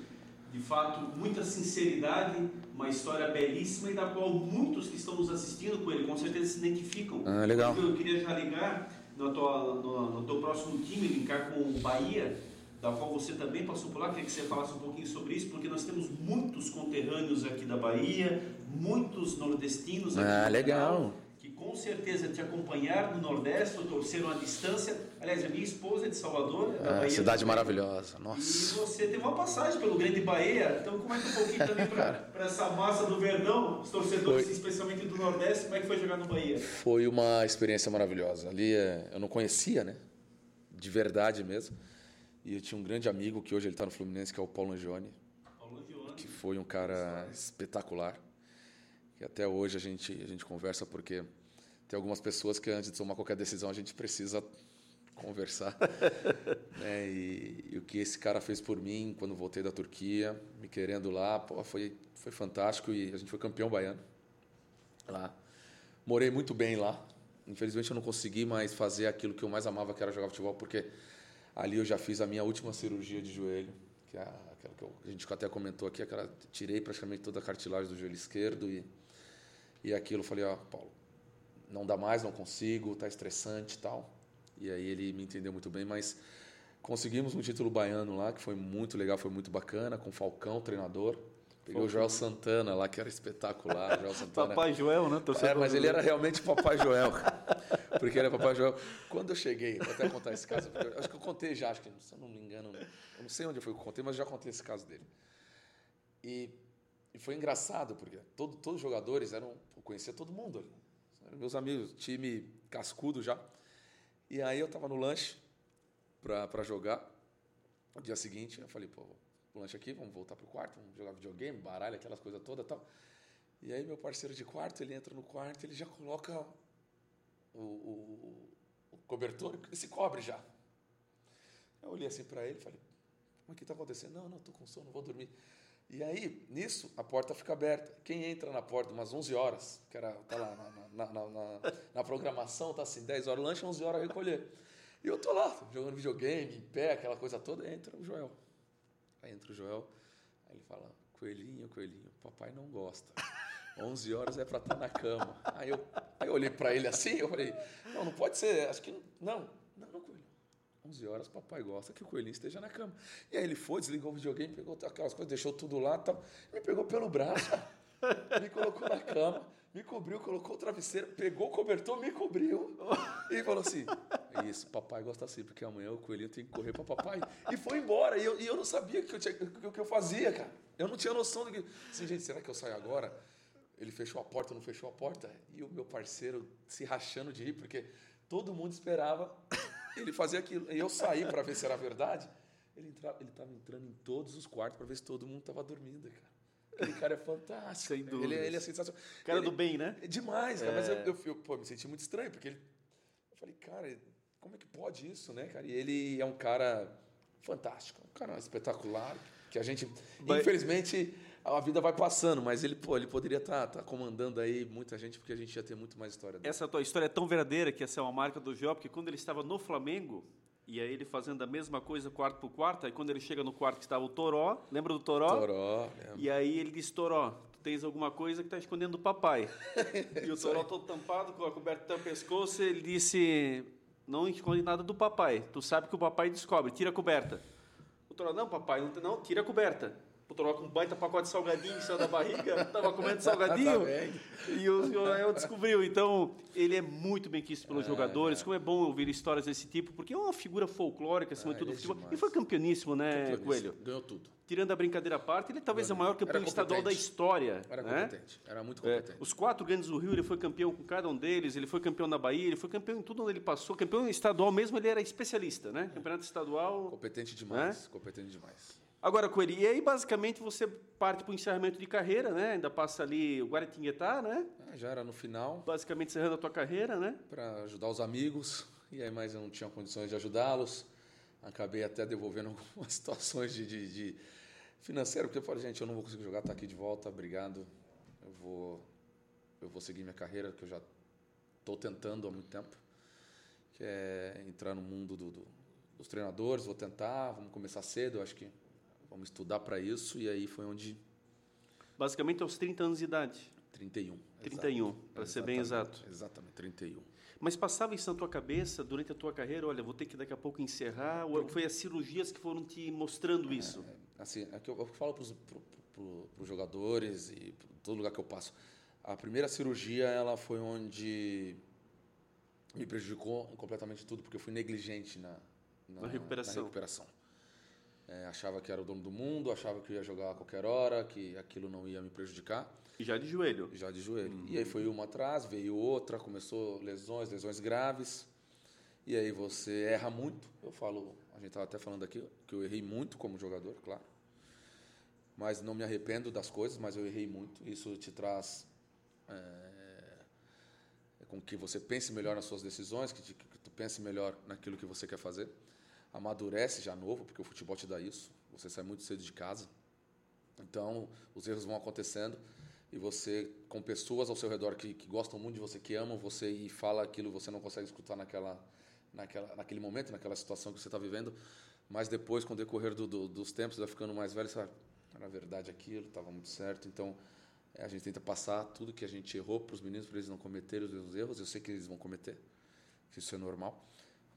Speaker 1: de fato, muita sinceridade, uma história belíssima e da qual muitos que estão nos assistindo, Coelho, com certeza se identificam.
Speaker 2: Ah, legal.
Speaker 1: Eu queria já ligar no, tua, no, no teu próximo time, linkar com o Bahia da qual você também passou por lá, queria que você falasse um pouquinho sobre isso, porque nós temos muitos conterrâneos aqui da Bahia, muitos nordestinos aqui.
Speaker 2: Ah, legal. Canal,
Speaker 1: com certeza te acompanharam no Nordeste, torceram à distância. Aliás, a minha esposa é de Salvador, é da
Speaker 2: ah,
Speaker 1: Bahia.
Speaker 2: Cidade maravilhosa, nossa.
Speaker 1: E você teve uma passagem pelo Grande Bahia, então comenta um pouquinho também para essa massa do Verdão, os torcedores, foi. especialmente do Nordeste, como é que foi jogar no Bahia?
Speaker 2: Foi uma experiência maravilhosa. Ali é, eu não conhecia, né? De verdade mesmo. E eu tinha um grande amigo que hoje ele está no Fluminense, que é o Paulo Angione.
Speaker 1: Paulo Angione.
Speaker 2: Que foi um cara espetacular. E até hoje a gente, a gente conversa porque tem algumas pessoas que antes de tomar qualquer decisão a gente precisa conversar. né? e, e, o que esse cara fez por mim quando voltei da Turquia, me querendo lá, pô, foi, foi fantástico e a gente foi campeão baiano lá. Morei muito bem lá. Infelizmente eu não consegui mais fazer aquilo que eu mais amava, que era jogar futebol, porque Ali eu já fiz a minha última cirurgia de joelho, que é aquela que a gente até comentou aqui, aquela tirei praticamente toda a cartilagem do joelho esquerdo e e aquilo eu falei, ó, Paulo, não dá mais, não consigo, tá estressante e tal. E aí ele me entendeu muito bem, mas conseguimos um título baiano lá, que foi muito legal, foi muito bacana, com Falcão, treinador. Peguei o Joel Santana lá, que era espetacular. Joel Santana.
Speaker 1: Papai Joel, né?
Speaker 2: Torcedor é, mas ele era realmente Papai Joel. porque ele era Papai Joel. Quando eu cheguei, vou até contar esse caso, acho que eu contei já, acho que, se eu não me engano, eu não sei onde foi que eu contei, mas já contei esse caso dele. E, e foi engraçado, porque todo, todos os jogadores eram. Eu conhecia todo mundo ali. Meus amigos, time cascudo já. E aí eu estava no lanche para jogar. No dia seguinte, eu falei, pô, lanche aqui, vamos voltar pro quarto, vamos jogar videogame, baralho, aquelas coisas todas tal. E aí meu parceiro de quarto, ele entra no quarto, ele já coloca o, o, o cobertor e se cobre já. Eu olhei assim para ele e falei, como é que está acontecendo? Não, não, estou com sono, não vou dormir. E aí, nisso, a porta fica aberta. Quem entra na porta umas 11 horas, que era, tá lá na, na, na, na, na programação, tá assim, 10 horas lanche, 11 horas recolher. E eu tô lá, jogando videogame, em pé, aquela coisa toda, entra o Joel. Aí entra o Joel, aí ele fala, coelhinho, coelhinho, papai não gosta. 11 horas é para estar tá na cama. Aí eu, aí eu olhei para ele assim, eu falei, não, não pode ser, acho que não, não, não, coelho. 11 horas, papai gosta que o coelhinho esteja na cama. E aí ele foi, desligou o videogame, pegou aquelas coisas, deixou tudo lá, tal, me pegou pelo braço, me colocou na cama, me cobriu, colocou o travesseiro, pegou o cobertor, me cobriu e falou assim: é Isso, papai gosta assim, porque amanhã o coelhinho tem que correr para papai. E foi embora. E eu, e eu não sabia o que, eu que eu fazia, cara. Eu não tinha noção do que. Assim, gente, será que eu saio agora? Ele fechou a porta, não fechou a porta? E o meu parceiro se rachando de rir, porque todo mundo esperava Ele fazia aquilo. E eu saí para ver se era verdade. Ele entrava, ele estava entrando em todos os quartos para ver se todo mundo estava dormindo, cara. Aquele cara é fantástico.
Speaker 1: Sem dúvida.
Speaker 2: Ele, ele é sensacional.
Speaker 1: Cara
Speaker 2: ele,
Speaker 1: do bem, né?
Speaker 2: É demais, cara. É. Mas eu, eu, eu, pô, me senti muito estranho, porque ele. Eu falei, cara, como é que pode isso, né, cara? E ele é um cara fantástico, um cara espetacular, que a gente, mas... infelizmente, a vida vai passando, mas ele, pô, ele poderia estar tá, tá comandando aí muita gente, porque a gente ia ter muito mais história dele.
Speaker 1: Essa tua história é tão verdadeira que essa é uma marca do Jó, porque quando ele estava no Flamengo, e aí ele fazendo a mesma coisa quarto por quarto, aí quando ele chega no quarto que estava o Toró, lembra do Toró?
Speaker 2: Toró,
Speaker 1: lembra. E aí ele diz, Toró, tu tens alguma coisa que está escondendo do papai. e o Toró todo tampado, com a coberta no pescoço, ele disse, não esconde nada do papai, tu sabe que o papai descobre, tira a coberta. O Toró, não papai, não, não tira a coberta. Toró com um baita pacote de salgadinho em cima da barriga, tava comendo salgadinho. tá e o Joel descobriu. Então, ele é muito bem quisto pelos é, jogadores. É. Como é bom ouvir histórias desse tipo, porque é uma figura folclórica, acima de tudo, é futebol. E foi campeoníssimo, né, Coelho?
Speaker 2: Ganhou tudo.
Speaker 1: Tirando a brincadeira à parte, ele talvez é o maior campeão estadual da história.
Speaker 2: Era
Speaker 1: né?
Speaker 2: competente, era muito competente.
Speaker 1: É, os quatro grandes do Rio, ele foi campeão com cada um deles, ele foi campeão na Bahia, ele foi campeão em tudo onde ele passou. Campeão estadual mesmo, ele era especialista, né? Campeonato estadual.
Speaker 2: Competente demais, né? competente demais.
Speaker 1: Agora, Coelho, e aí basicamente você parte para o encerramento de carreira, né? Ainda passa ali o Guaratinguetá, né?
Speaker 2: É, já era no final.
Speaker 1: Basicamente encerrando a tua carreira, né?
Speaker 2: Para ajudar os amigos, e aí mais eu não tinha condições de ajudá-los. Acabei até devolvendo algumas situações de, de, de financeiro, porque eu falei, gente, eu não vou conseguir jogar, tá aqui de volta, obrigado. Eu vou, eu vou seguir minha carreira, que eu já estou tentando há muito tempo, que é entrar no mundo do, do, dos treinadores, vou tentar, vamos começar cedo, eu acho que Vamos estudar para isso e aí foi onde.
Speaker 1: Basicamente aos 30 anos de idade.
Speaker 2: 31.
Speaker 1: 31, para ser bem exato.
Speaker 2: Exatamente, 31.
Speaker 1: Mas passava isso na tua cabeça durante a tua carreira, olha, vou ter que daqui a pouco encerrar, ou foi as cirurgias que foram te mostrando isso?
Speaker 2: É, assim, é que eu, eu falo para os jogadores e para todo lugar que eu passo. A primeira cirurgia, ela foi onde me prejudicou completamente tudo, porque eu fui negligente na,
Speaker 1: na, na recuperação.
Speaker 2: Na recuperação. É, achava que era o dono do mundo, achava que ia jogar a qualquer hora, que aquilo não ia me prejudicar.
Speaker 1: E já de joelho?
Speaker 2: Já de joelho. Uhum. E aí foi uma atrás, veio outra, começou lesões, lesões graves. E aí você erra muito. Eu falo, a gente estava até falando aqui que eu errei muito como jogador, claro. Mas não me arrependo das coisas, mas eu errei muito. Isso te traz é, com que você pense melhor nas suas decisões, que, te, que tu pense melhor naquilo que você quer fazer amadurece já novo, porque o futebol te dá isso. Você sai muito cedo de casa. Então, os erros vão acontecendo e você, com pessoas ao seu redor que, que gostam muito de você, que amam você e fala aquilo você não consegue escutar naquela, naquela, naquele momento, naquela situação que você está vivendo, mas depois, com o decorrer do, do, dos tempos, vai ficando mais velho, você vai, na verdade aquilo estava muito certo. Então, é, a gente tenta passar tudo que a gente errou para os meninos, para eles não cometerem os mesmos erros. Eu sei que eles vão cometer, que isso é normal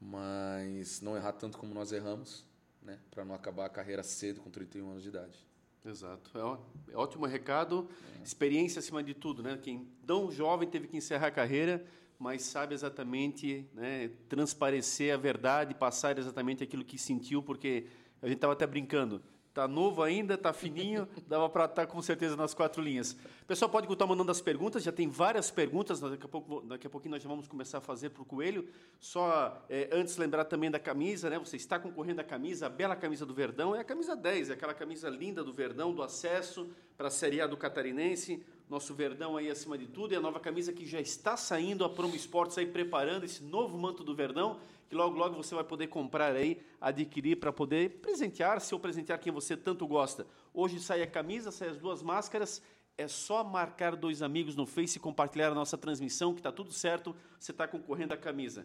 Speaker 2: mas não errar tanto como nós erramos, né? Para não acabar a carreira cedo com 31 anos de idade.
Speaker 1: Exato. É, é ótimo recado. É. Experiência acima de tudo, né? Quem tão jovem teve que encerrar a carreira, mas sabe exatamente, né, transparecer a verdade, passar exatamente aquilo que sentiu, porque a gente estava até brincando. Tá novo ainda, tá fininho, dava para estar tá com certeza nas quatro linhas. O pessoal pode continuar mandando as perguntas, já tem várias perguntas, daqui a, pouco, daqui a pouquinho nós já vamos começar a fazer para o Coelho. Só é, antes lembrar também da camisa, né? Você está concorrendo à camisa, a bela camisa do Verdão, é a camisa 10, é aquela camisa linda do Verdão, do acesso para a Série A do Catarinense nosso Verdão aí acima de tudo, e a nova camisa que já está saindo, a Promo Esportes aí preparando esse novo manto do Verdão, que logo logo você vai poder comprar aí, adquirir para poder presentear-se ou presentear quem você tanto gosta. Hoje sai a camisa, sai as duas máscaras, é só marcar dois amigos no Face e compartilhar a nossa transmissão, que está tudo certo, você está concorrendo à camisa.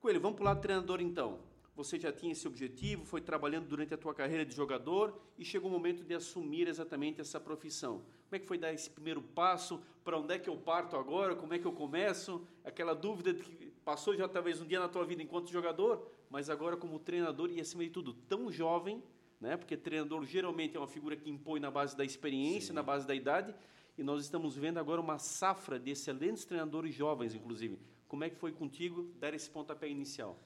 Speaker 1: Coelho, vamos para o lado do treinador então você já tinha esse objetivo, foi trabalhando durante a tua carreira de jogador e chegou o momento de assumir exatamente essa profissão. Como é que foi dar esse primeiro passo? Para onde é que eu parto agora? Como é que eu começo? Aquela dúvida que passou já talvez um dia na tua vida enquanto jogador, mas agora como treinador e acima de tudo tão jovem, né? Porque treinador geralmente é uma figura que impõe na base da experiência, Sim. na base da idade, e nós estamos vendo agora uma safra de excelentes treinadores jovens, inclusive. Como é que foi contigo dar esse pontapé inicial?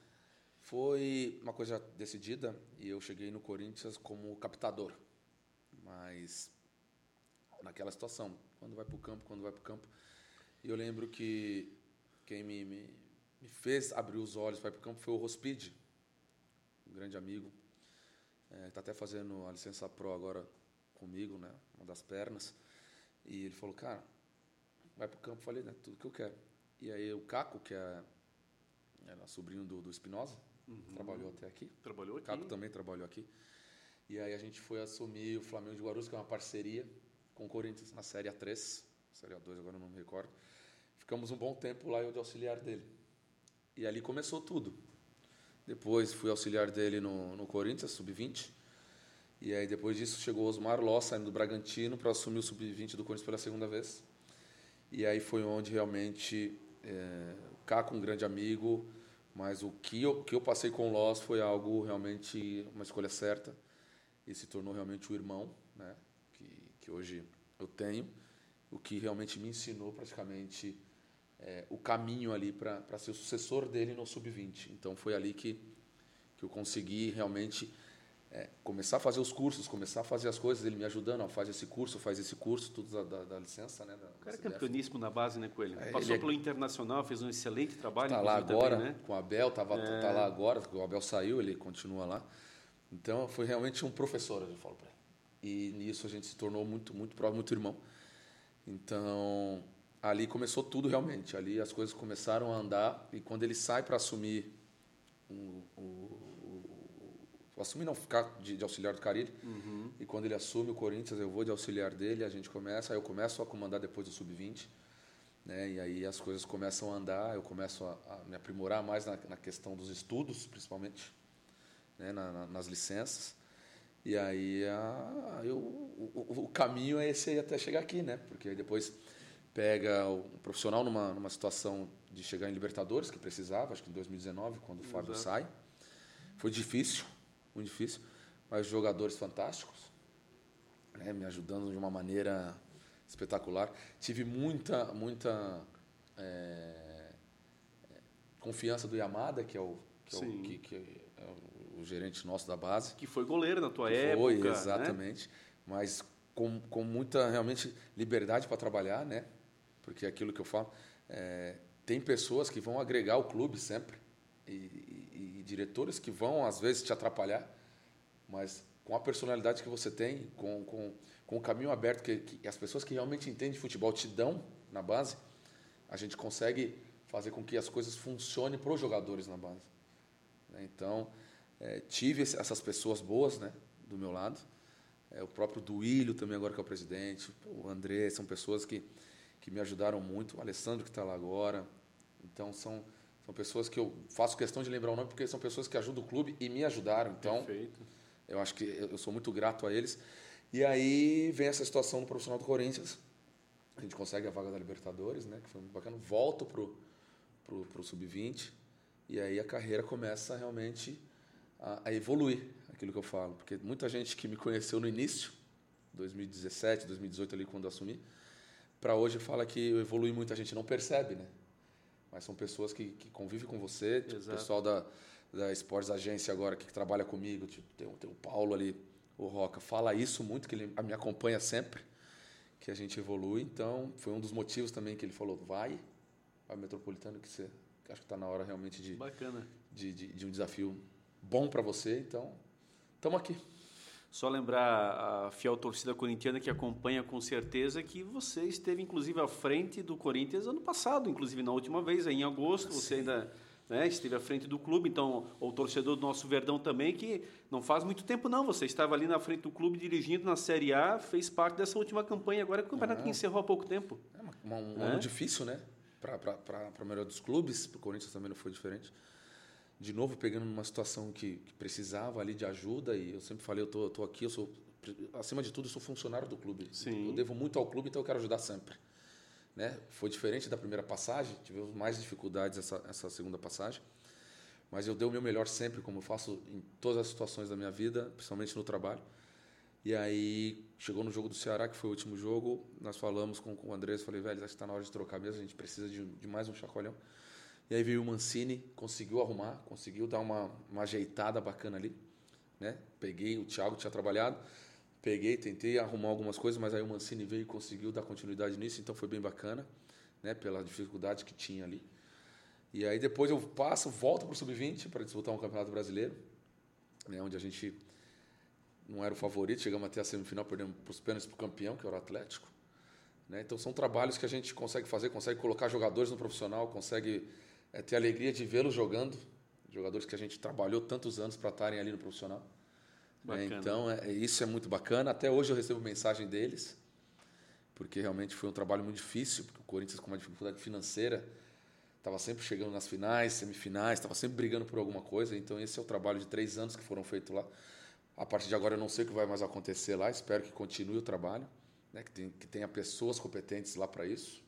Speaker 2: Foi uma coisa decidida e eu cheguei no Corinthians como captador. Mas naquela situação, quando vai para o campo, quando vai para o campo. E eu lembro que quem me, me, me, fez abrir os olhos para ir para o campo foi o Rospide, um grande amigo. Está até fazendo a licença pro agora comigo, né? Uma das pernas. E ele falou, cara, vai pro campo. Eu falei, né? Tudo que eu quero. E aí o Caco, que é, era sobrinho do, do Espinosa, uhum. trabalhou até aqui.
Speaker 1: Trabalhou aqui.
Speaker 2: Caco também trabalhou aqui. E aí a gente foi assumir o Flamengo de Guarulhos, que é uma parceria com o Corinthians na Série A3, Série A2 agora não me recordo. Ficamos um bom tempo lá eu de auxiliar dele. E ali começou tudo. Depois fui auxiliar dele no, no Corinthians, sub-20. E aí depois disso chegou o Osmar Ló, saindo do Bragantino, para assumir o sub-20 do Corinthians pela segunda vez. E aí foi onde realmente é, o Caco, um grande amigo, mas o que eu, que eu passei com o Loss foi algo realmente uma escolha certa e se tornou realmente o irmão, né? Que, que hoje eu tenho, o que realmente me ensinou praticamente é, o caminho ali para ser o sucessor dele no sub-20. Então foi ali que, que eu consegui realmente é, começar a fazer os cursos, começar a fazer as coisas, ele me ajudando, ó, faz esse curso, faz esse curso, tudo da, da, da licença, né? Da,
Speaker 1: o cara é campeoníssimo na base, né, Coelho? É, Passou é pelo Internacional, fez um excelente trabalho.
Speaker 2: Está lá agora, também, né? com o Abel, tava, é. tá lá agora, o Abel saiu, ele continua lá. Então, foi realmente um professor, eu falo para ele. E nisso a gente se tornou muito, muito próximo, muito irmão. Então, ali começou tudo realmente. Ali as coisas começaram a andar e quando ele sai para assumir o, o, o, assumir não ficar de, de auxiliar do Carilho uhum. e quando ele assume o Corinthians eu vou de auxiliar dele a gente começa aí eu começo a comandar depois do sub 20 né e aí as coisas começam a andar eu começo a, a me aprimorar mais na, na, questão dos estudos principalmente né na, na, nas licenças e aí a, eu, o, o, caminho é esse aí até chegar aqui né porque depois pega um profissional numa, numa situação de chegar em Libertadores, que precisava, acho que em 2019, quando o Fábio Exato. sai. Foi difícil, muito difícil, mas jogadores fantásticos, né, me ajudando de uma maneira espetacular. Tive muita, muita é, confiança do Yamada, que é o que, é o, que, que é o gerente nosso da base.
Speaker 1: Que foi goleiro na tua época.
Speaker 2: Foi, né? exatamente. Né? Mas com, com muita, realmente, liberdade para trabalhar, né? porque é aquilo que eu falo, é, tem pessoas que vão agregar o clube sempre e, diretores que vão às vezes te atrapalhar, mas com a personalidade que você tem, com, com, com o caminho aberto que, que as pessoas que realmente entendem de futebol te dão na base, a gente consegue fazer com que as coisas funcionem para os jogadores na base. Né? Então, é, tive essas pessoas boas né, do meu lado, é, o próprio Duílio também agora que é o presidente, o André, são pessoas que que me ajudaram muito, o Alessandro que está lá agora. Então são são pessoas que eu faço questão de lembrar o nome porque são pessoas que ajudam o clube e me ajudaram. Então
Speaker 1: Perfeito.
Speaker 2: eu acho que eu sou muito grato a eles. E aí vem essa situação do profissional do Corinthians. A gente consegue a vaga da Libertadores, né? Que foi muito bacana. Volto pro pro, pro sub-20 e aí a carreira começa realmente a, a evoluir, aquilo que eu falo, porque muita gente que me conheceu no início, 2017, 2018 ali quando eu assumi, para hoje fala que eu evolui muito, a gente não percebe, né? Mas são pessoas que, que convivem com você, tipo, o pessoal da, da Sports Agência agora que trabalha comigo, tipo, tem, tem o Paulo ali, o Roca, fala isso muito, que ele me acompanha sempre, que a gente evolui. Então, foi um dos motivos também que ele falou, vai, vai Metropolitano, que você que acho que está na hora realmente de,
Speaker 1: Bacana.
Speaker 2: de, de, de um desafio bom para você. Então, estamos aqui.
Speaker 1: Só lembrar a fiel torcida corintiana que acompanha com certeza que você esteve inclusive à frente do Corinthians ano passado, inclusive na última vez, em agosto, você ainda né, esteve à frente do clube, então o torcedor do nosso Verdão também, que não faz muito tempo não, você estava ali na frente do clube dirigindo na Série A, fez parte dessa última campanha, agora que o campeonato que encerrou há pouco tempo.
Speaker 2: É um, um é? ano difícil, né? Para a maioria dos clubes, para o Corinthians também não foi diferente de novo pegando numa situação que, que, precisava ali de ajuda e eu sempre falei eu tô, eu tô aqui eu sou acima de tudo eu sou funcionário do clube.
Speaker 1: Sim.
Speaker 2: eu devo muito ao clube então eu quero ajudar sempre. Né? Foi diferente da primeira passagem tivemos mais dificuldades essa, essa segunda passagem mas eu dei o meu melhor sempre como eu faço em todas as situações da minha vida principalmente no trabalho. E aí chegou no jogo do Ceará que foi o último jogo nós falamos com, com o Andrés falei velho acho que está na hora de trocar mesmo a gente precisa de, de mais um chacoalhão e aí veio o Mancini, conseguiu arrumar, conseguiu dar uma, uma ajeitada bacana ali. Né? Peguei, o Thiago tinha trabalhado, peguei, tentei arrumar algumas coisas, mas aí o Mancini veio e conseguiu dar continuidade nisso, então foi bem bacana, né? pela dificuldade que tinha ali. E aí depois eu passo, volto para o Sub-20 para disputar um Campeonato Brasileiro. né, onde a gente não era o favorito, chegamos até a semifinal, perdemos para os pênaltis para o campeão, que era o Atlético. Né? Então são trabalhos que a gente consegue fazer, consegue colocar jogadores no profissional, consegue é, ter a alegria de vê-los jogando, jogadores que a gente trabalhou tantos anos para estarem ali no profissional. Né? Então é, isso é muito bacana. Até hoje eu recebo mensagem deles, porque realmente foi um trabalho muito difícil, porque o Corinthians com uma dificuldade financeira estava sempre chegando nas finais, semifinais, estava sempre brigando por alguma coisa. Então esse é o trabalho de três anos que foram feitos lá. A partir de agora eu não sei o que vai mais acontecer lá, espero que continue o trabalho, né? que, tem, que tenha pessoas competentes lá para isso.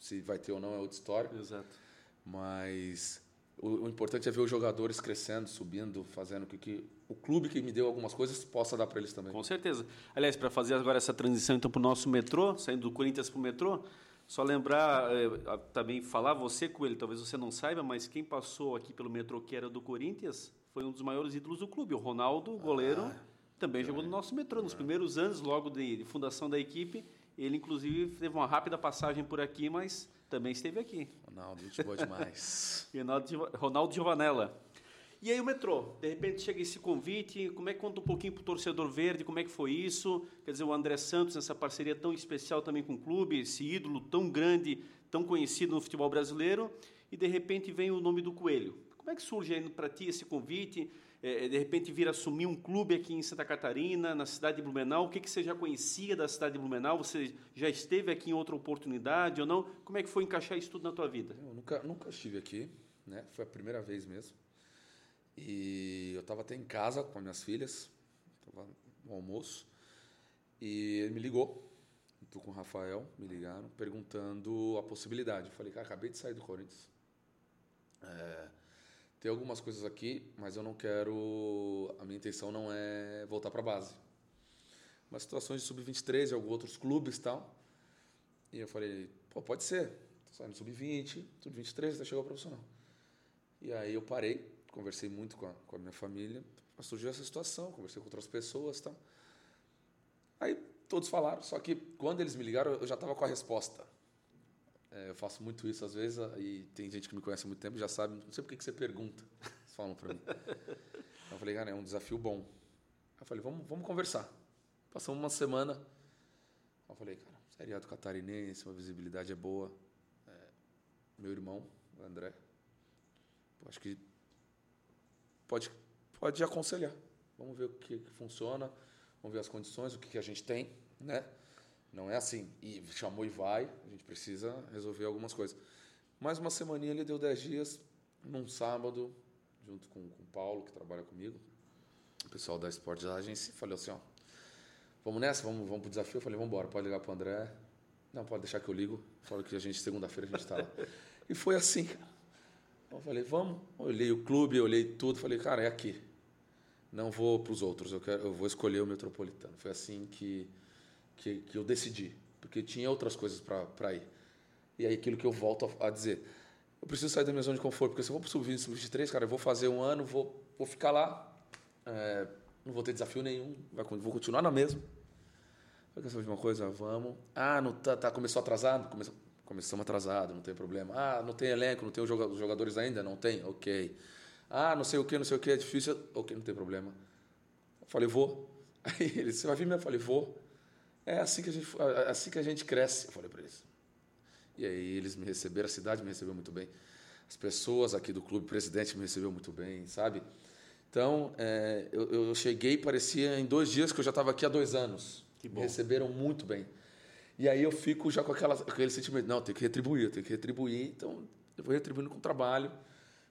Speaker 2: Se vai ter ou não é outra história.
Speaker 1: Exato.
Speaker 2: Mas o, o importante é ver os jogadores crescendo, subindo, fazendo que, que o clube que me deu algumas coisas possa dar para eles também.
Speaker 1: Com certeza. Aliás, para fazer agora essa transição então para o nosso metrô, saindo do Corinthians para o metrô, só lembrar, é, também falar você com ele, talvez você não saiba, mas quem passou aqui pelo metrô que era do Corinthians foi um dos maiores ídolos do clube, o Ronaldo, goleiro, ah, também é. jogou no nosso metrô. Nos primeiros anos, logo de, de, fundação da equipe, ele inclusive teve uma rápida passagem por aqui, mas também esteve aqui.
Speaker 2: Ronaldo, gente boa demais.
Speaker 1: Ronaldo, Ronaldo Giovanella. E aí o metrô, de repente chega esse convite, como é que conta um pouquinho para o torcedor verde, como é que foi isso? Quer dizer, o André Santos, nessa parceria tão especial também com o clube, esse ídolo tão grande, tão conhecido no futebol brasileiro, e de repente vem o nome do Coelho. Como é que surge para ti esse convite? É, é, de repente vir assumir um clube aqui em Santa Catarina, na cidade de Blumenau? O que, que você já conhecia da cidade de Blumenau? Você já esteve aqui em outra oportunidade ou não? Como é que foi encaixar isso tudo na tua vida?
Speaker 2: Eu nunca, nunca estive aqui, né? Foi a primeira vez mesmo. E eu estava até em casa com as minhas filhas, estava no almoço, e ele me ligou, estou com o Rafael, me ligaram, perguntando a possibilidade. Eu falei, cara, acabei de sair do Corinthians. É, tem algumas coisas aqui, mas eu não quero. A minha intenção não é voltar para a base. Umas situações de sub-23 e alguns outros clubes tal. E eu falei, pô, pode ser. Tô saindo sub-20, sub-23, até chegar ao profissional. E aí eu parei, conversei muito com a, com a minha família. Surgiu essa situação, conversei com outras pessoas tal. Aí todos falaram, só que quando eles me ligaram, eu já estava com a resposta. É, eu faço muito isso às vezes, e tem gente que me conhece há muito tempo já sabe, não sei por que, você pergunta. Eles falam para mim. eu falei, cara, é um desafio bom. Eu falei, vamos, vamos conversar. Passamos uma semana. Eu falei, cara, seriado catarinense, uma visibilidade é boa. É, meu irmão, o André, acho que pode, pode aconselhar. Vamos ver o que, que funciona, vamos ver as condições, o que, que a gente tem, né? Não é assim, e chamou e vai, a gente precisa resolver algumas coisas. Mais uma semaninha ele deu 10 dias, num sábado, junto com, com o Paulo, que trabalha comigo, o pessoal da Esportes Agency, falei assim, ó, vamos nessa, vamos, vamos pro desafio? Eu falei, vamos embora, pode ligar pro André. Não, pode deixar que eu ligo. Falo que a gente, segunda-feira, a gente está lá. e foi assim, Eu falei, vamos. Olhei o clube, olhei tudo, falei, cara, é aqui. Não vou para os outros, eu, quero, eu vou escolher o Metropolitano. Foi assim que que, que eu decidi, porque tinha outras coisas para ir. E aí aquilo que eu volto a, a, dizer, eu preciso sair da minha zona de conforto, porque se eu vou para o sub-20, sub-23, cara, eu vou fazer um ano, vou, vou ficar lá, é, não vou ter desafio nenhum, vai, vou continuar na mesma. Quer saber de uma coisa? Vamos. Ah, não tá, tá começou atrasado? Começou, começamos atrasado, não tem problema. Ah, não tem elenco, não tem os jogadores ainda? Não tem? Ok. Ah, não sei o que, não sei o que, é difícil. Ok, não tem problema. Eu falei, vou. Aí ele, você vai vir mesmo? Eu falei, vou. É assim que a gente, é assim que a gente cresce, eu falei para eles. E aí eles me receberam, a cidade me recebeu muito bem. As pessoas aqui do clube, o presidente me recebeu muito bem, sabe? Então, é, eu, eu, cheguei parecia em dois dias que eu já estava aqui há dois anos.
Speaker 1: Que bom.
Speaker 2: Me receberam muito bem. E aí eu fico já com aquela, aquele sentimento, não, tenho que retribuir, eu tenho que retribuir. Então, eu vou retribuindo com o trabalho,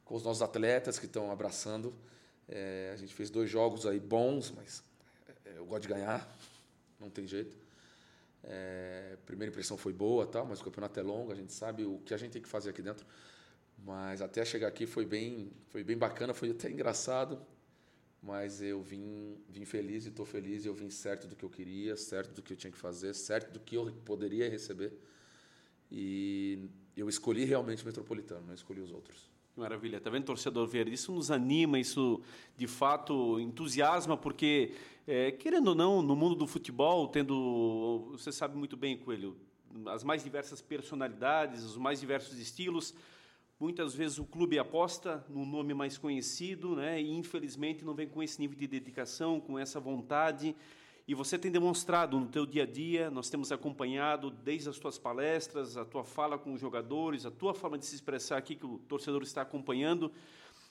Speaker 2: com os nossos atletas que estão abraçando. É, a gente fez dois jogos aí bons, mas é, eu gosto de ganhar, não tem jeito. É, primeira impressão foi boa, tal, mas o campeonato é longo, a gente sabe o que a gente tem que fazer aqui dentro. Mas até chegar aqui foi bem, foi bem bacana, foi até engraçado. Mas eu vim, vim feliz e estou feliz. Eu vim certo do que eu queria, certo do que eu tinha que fazer, certo do que eu poderia receber. E eu escolhi realmente o Metropolitano, não escolhi os outros.
Speaker 1: Maravilha, tá vendo, torcedor verde? Isso nos anima, isso de fato entusiasma, porque, é, querendo ou não, no mundo do futebol, tendo, você sabe muito bem, Coelho, as mais diversas personalidades, os mais diversos estilos, Muitas vezes o clube aposta no nome mais conhecido, né? E infelizmente não vem com esse nível de dedicação, com essa vontade. E você tem demonstrado no teu dia a dia, nós temos acompanhado desde as tuas palestras, a tua fala com os jogadores, a tua forma de se expressar aqui que o torcedor está acompanhando.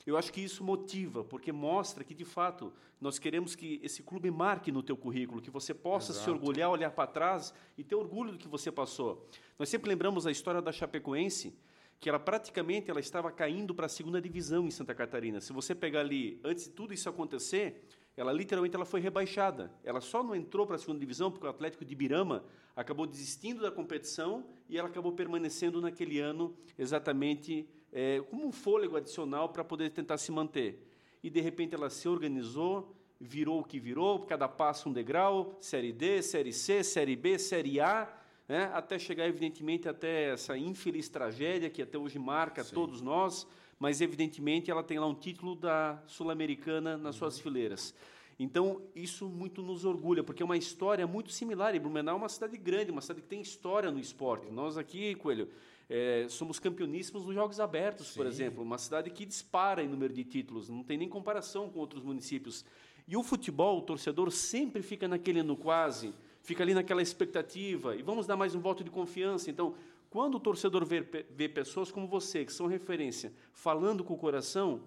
Speaker 1: Eu acho que isso motiva, porque mostra que, de fato, nós queremos que esse clube marque no teu currículo, que você possa Exato. se orgulhar, olhar para trás e ter orgulho do que você passou. Nós sempre lembramos a história da Chapecoense, que ela praticamente ela estava caindo para a segunda divisão em Santa Catarina. Se você pegar ali, antes de tudo isso acontecer, ela literalmente ela foi rebaixada. Ela só não entrou para a segunda divisão porque o Atlético de Birama acabou desistindo da competição e ela acabou permanecendo naquele ano exatamente é, como um fôlego adicional para poder tentar se manter. E de repente ela se organizou, virou o que virou, cada passo um degrau, Série D, Série C, Série B, Série A, né, até chegar evidentemente até essa infeliz tragédia que até hoje marca Sim. todos nós, mas evidentemente ela tem lá um título da Sul-Americana nas uhum. suas fileiras. Então, isso muito nos orgulha, porque é uma história muito similar. E Blumenau é uma cidade grande, uma cidade que tem história no esporte. Nós aqui, Coelho, é, somos campeoníssimos nos Jogos Abertos, Sim. por exemplo. Uma cidade que dispara em número de títulos, não tem nem comparação com outros municípios. E o futebol, o torcedor sempre fica naquele no quase, fica ali naquela expectativa, e vamos dar mais um voto de confiança. Então, quando o torcedor vê, vê pessoas como você, que são referência, falando com o coração,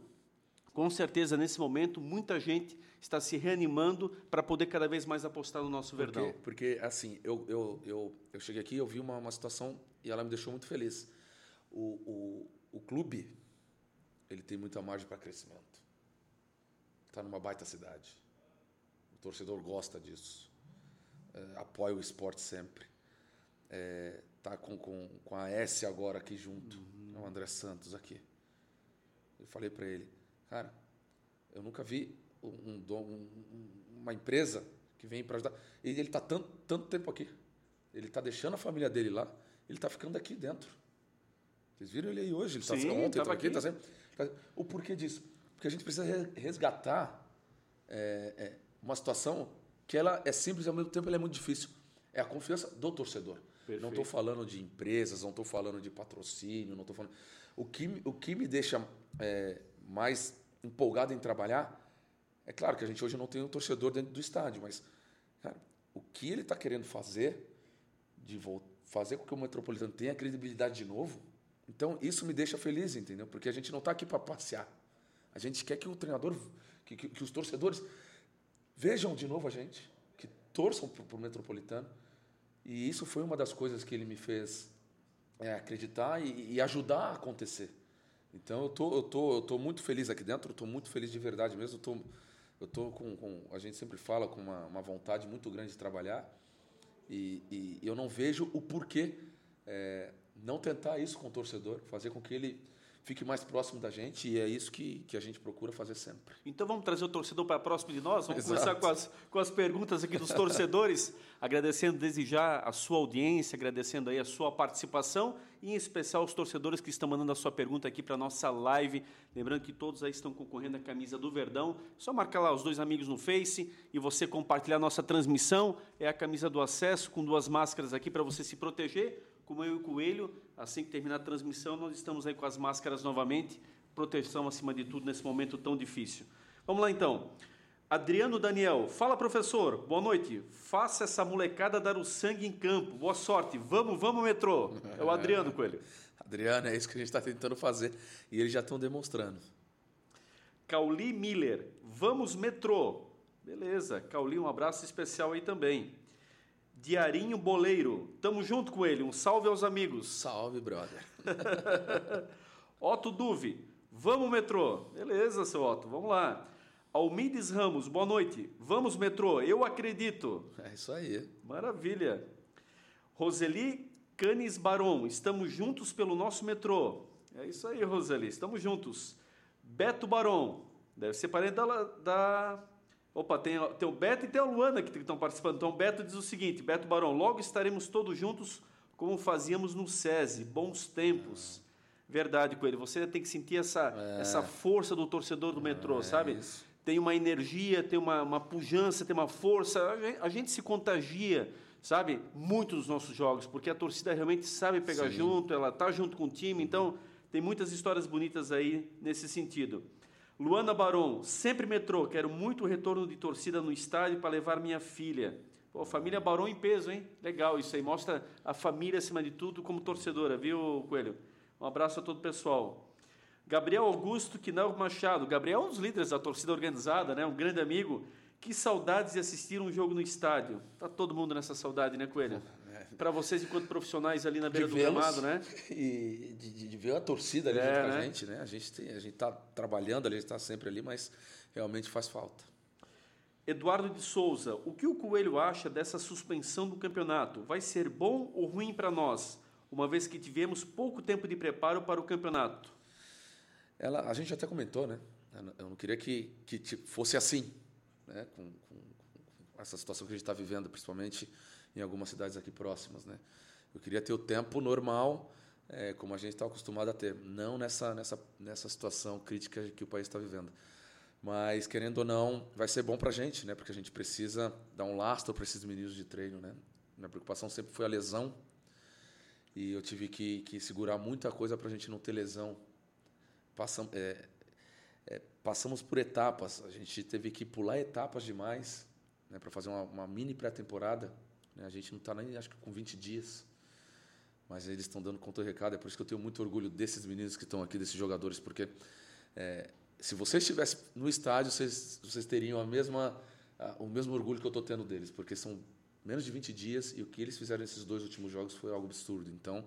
Speaker 1: com certeza, nesse momento, muita gente está se reanimando para poder cada vez mais apostar no nosso
Speaker 2: porque,
Speaker 1: Verdão.
Speaker 2: Porque, assim, eu, eu, eu, eu cheguei aqui, eu vi uma, uma situação e ela me deixou muito feliz. O, o, o clube, ele tem muita margem para crescimento. Está numa baita cidade. O torcedor gosta disso. É, apoia o esporte sempre. É, tá com, com, com a S agora aqui junto. Uhum. O André Santos aqui. Eu falei para ele Cara, eu nunca vi um, um, uma empresa que vem para ajudar. E ele está tanto, tanto tempo aqui. Ele está deixando a família dele lá. Ele está ficando aqui dentro. Vocês viram ele aí hoje? Ele está ontem, tá aqui. Tá sempre, tá, o porquê disso? Porque a gente precisa resgatar é, é, uma situação que ela é simples e ao mesmo tempo ela é muito difícil. É a confiança do torcedor. Perfeito. Não estou falando de empresas, não estou falando de patrocínio, não estou falando. O que, o que me deixa é, mais empolgado em trabalhar, é claro que a gente hoje não tem um torcedor dentro do estádio, mas cara, o que ele está querendo fazer, de fazer com que o Metropolitano tenha credibilidade de novo, então isso me deixa feliz, entendeu? Porque a gente não está aqui para passear. A gente quer que o treinador, que, que, que, os torcedores vejam de novo a gente, que torçam para o Metropolitano. E isso foi uma das coisas que ele me fez é, acreditar e, e ajudar a acontecer. Então eu tô, eu tô, eu tô muito feliz aqui dentro, eu tô muito feliz de verdade mesmo. Eu tô com, com a gente sempre fala com uma, uma vontade muito grande de trabalhar e, e eu não vejo o porquê é, não tentar isso com o torcedor, fazer com que ele fique mais próximo da gente e é isso que, que a gente procura fazer sempre.
Speaker 1: Então vamos trazer o torcedor para próximo de nós? Vamos Exato. começar com as, com as perguntas aqui dos torcedores, agradecendo desde já a sua audiência, agradecendo aí a sua participação e em especial os torcedores que estão mandando a sua pergunta aqui para a nossa live. Lembrando que todos aí estão concorrendo à camisa do Verdão. Só marcar lá os dois amigos no Face e você compartilhar a nossa transmissão. É a camisa do acesso com duas máscaras aqui para você se proteger como eu e o Coelho, assim que terminar a transmissão, nós estamos aí com as máscaras novamente, proteção acima de tudo nesse momento tão difícil. Vamos lá então. Adriano Daniel, fala professor, boa noite. Faça essa molecada dar o sangue em campo. Boa sorte. Vamos, vamos, metrô. É o Adriano Coelho.
Speaker 2: Adriano, é isso que a gente está tentando fazer. E eles já estão demonstrando.
Speaker 1: Cauli Miller, vamos, metrô. Beleza, Cauli, um abraço especial aí também. Diarinho Boleiro. Tamo junto com ele. Um salve aos amigos.
Speaker 2: Salve, brother.
Speaker 1: Otto Duve. Vamos, metrô. Beleza, seu Otto. Vamos lá. Almides Ramos. Boa noite. Vamos, metrô. Eu acredito.
Speaker 2: É isso aí.
Speaker 1: Maravilha. Roseli Canes Baron. Estamos juntos pelo nosso metrô. É isso aí, Roseli. Estamos juntos. Beto Baron. Deve ser parente da, da Opa, tem, tem o Beto e tem a Luana que estão participando. Então, o Beto diz o seguinte: Beto Barão, logo estaremos todos juntos como fazíamos no SESI, bons tempos. Verdade, Coelho. Você tem que sentir essa, é. essa força do torcedor do metrô, é, sabe? Isso. Tem uma energia, tem uma, uma pujança, tem uma força. A gente, a gente, se contagia, sabe? Muito dos nossos jogos, porque a torcida realmente sabe pegar Sim. junto, ela tá junto com o time. Então, Tem muitas histórias bonitas aí nesse sentido. Luana Baron, sempre metrô, quero muito retorno de torcida no estádio para levar minha filha. Pô, família Baron em peso, hein? Legal isso aí, mostra a família acima de tudo como torcedora, viu, Coelho? Um abraço a todo o pessoal. Gabriel Augusto Quinal Machado. Gabriel é um dos líderes da torcida organizada, né? um grande amigo. Que saudades de assistir um jogo no estádio. Tá todo mundo nessa saudade, né, Coelho? Para vocês, enquanto profissionais ali na beira do gramado, né?
Speaker 2: E de, de, ver a torcida ali é, junto com a né? gente, né? A gente, tem, a gente tá trabalhando ali, a gente está sempre ali, mas realmente faz falta.
Speaker 1: Eduardo de Souza, o que o Coelho acha dessa suspensão do campeonato? Vai ser bom ou ruim para nós, uma vez que tivemos pouco tempo de preparo para o campeonato?
Speaker 2: Ela, a gente até comentou, né? Eu não queria que, que fosse assim, né? Com, com essa situação que a gente está vivendo, principalmente em algumas cidades aqui próximas, né? Eu queria ter o tempo normal, é, como a gente está acostumado a ter, não nessa, nessa, nessa situação crítica que o país está vivendo. Mas, querendo ou não, vai ser bom para a gente, né? Porque a gente precisa dar um lastro para esses meninos de treino, né? Minha preocupação sempre foi a lesão. E eu tive que, que segurar muita coisa para a gente não ter lesão. Passam, é, é, passamos por etapas. A gente teve que pular etapas demais né, para fazer uma, uma mini pré-temporada. Né? A gente não está nem, acho que, com 20 dias. Mas eles estão dando conta do recado. É por isso que eu tenho muito orgulho desses meninos que estão aqui, desses jogadores, porque é, se vocês estivessem no estádio, vocês, vocês teriam a mesma, a, o mesmo orgulho que eu estou tendo deles, porque são menos de 20 dias e o que eles fizeram nesses dois últimos jogos foi algo absurdo. Então,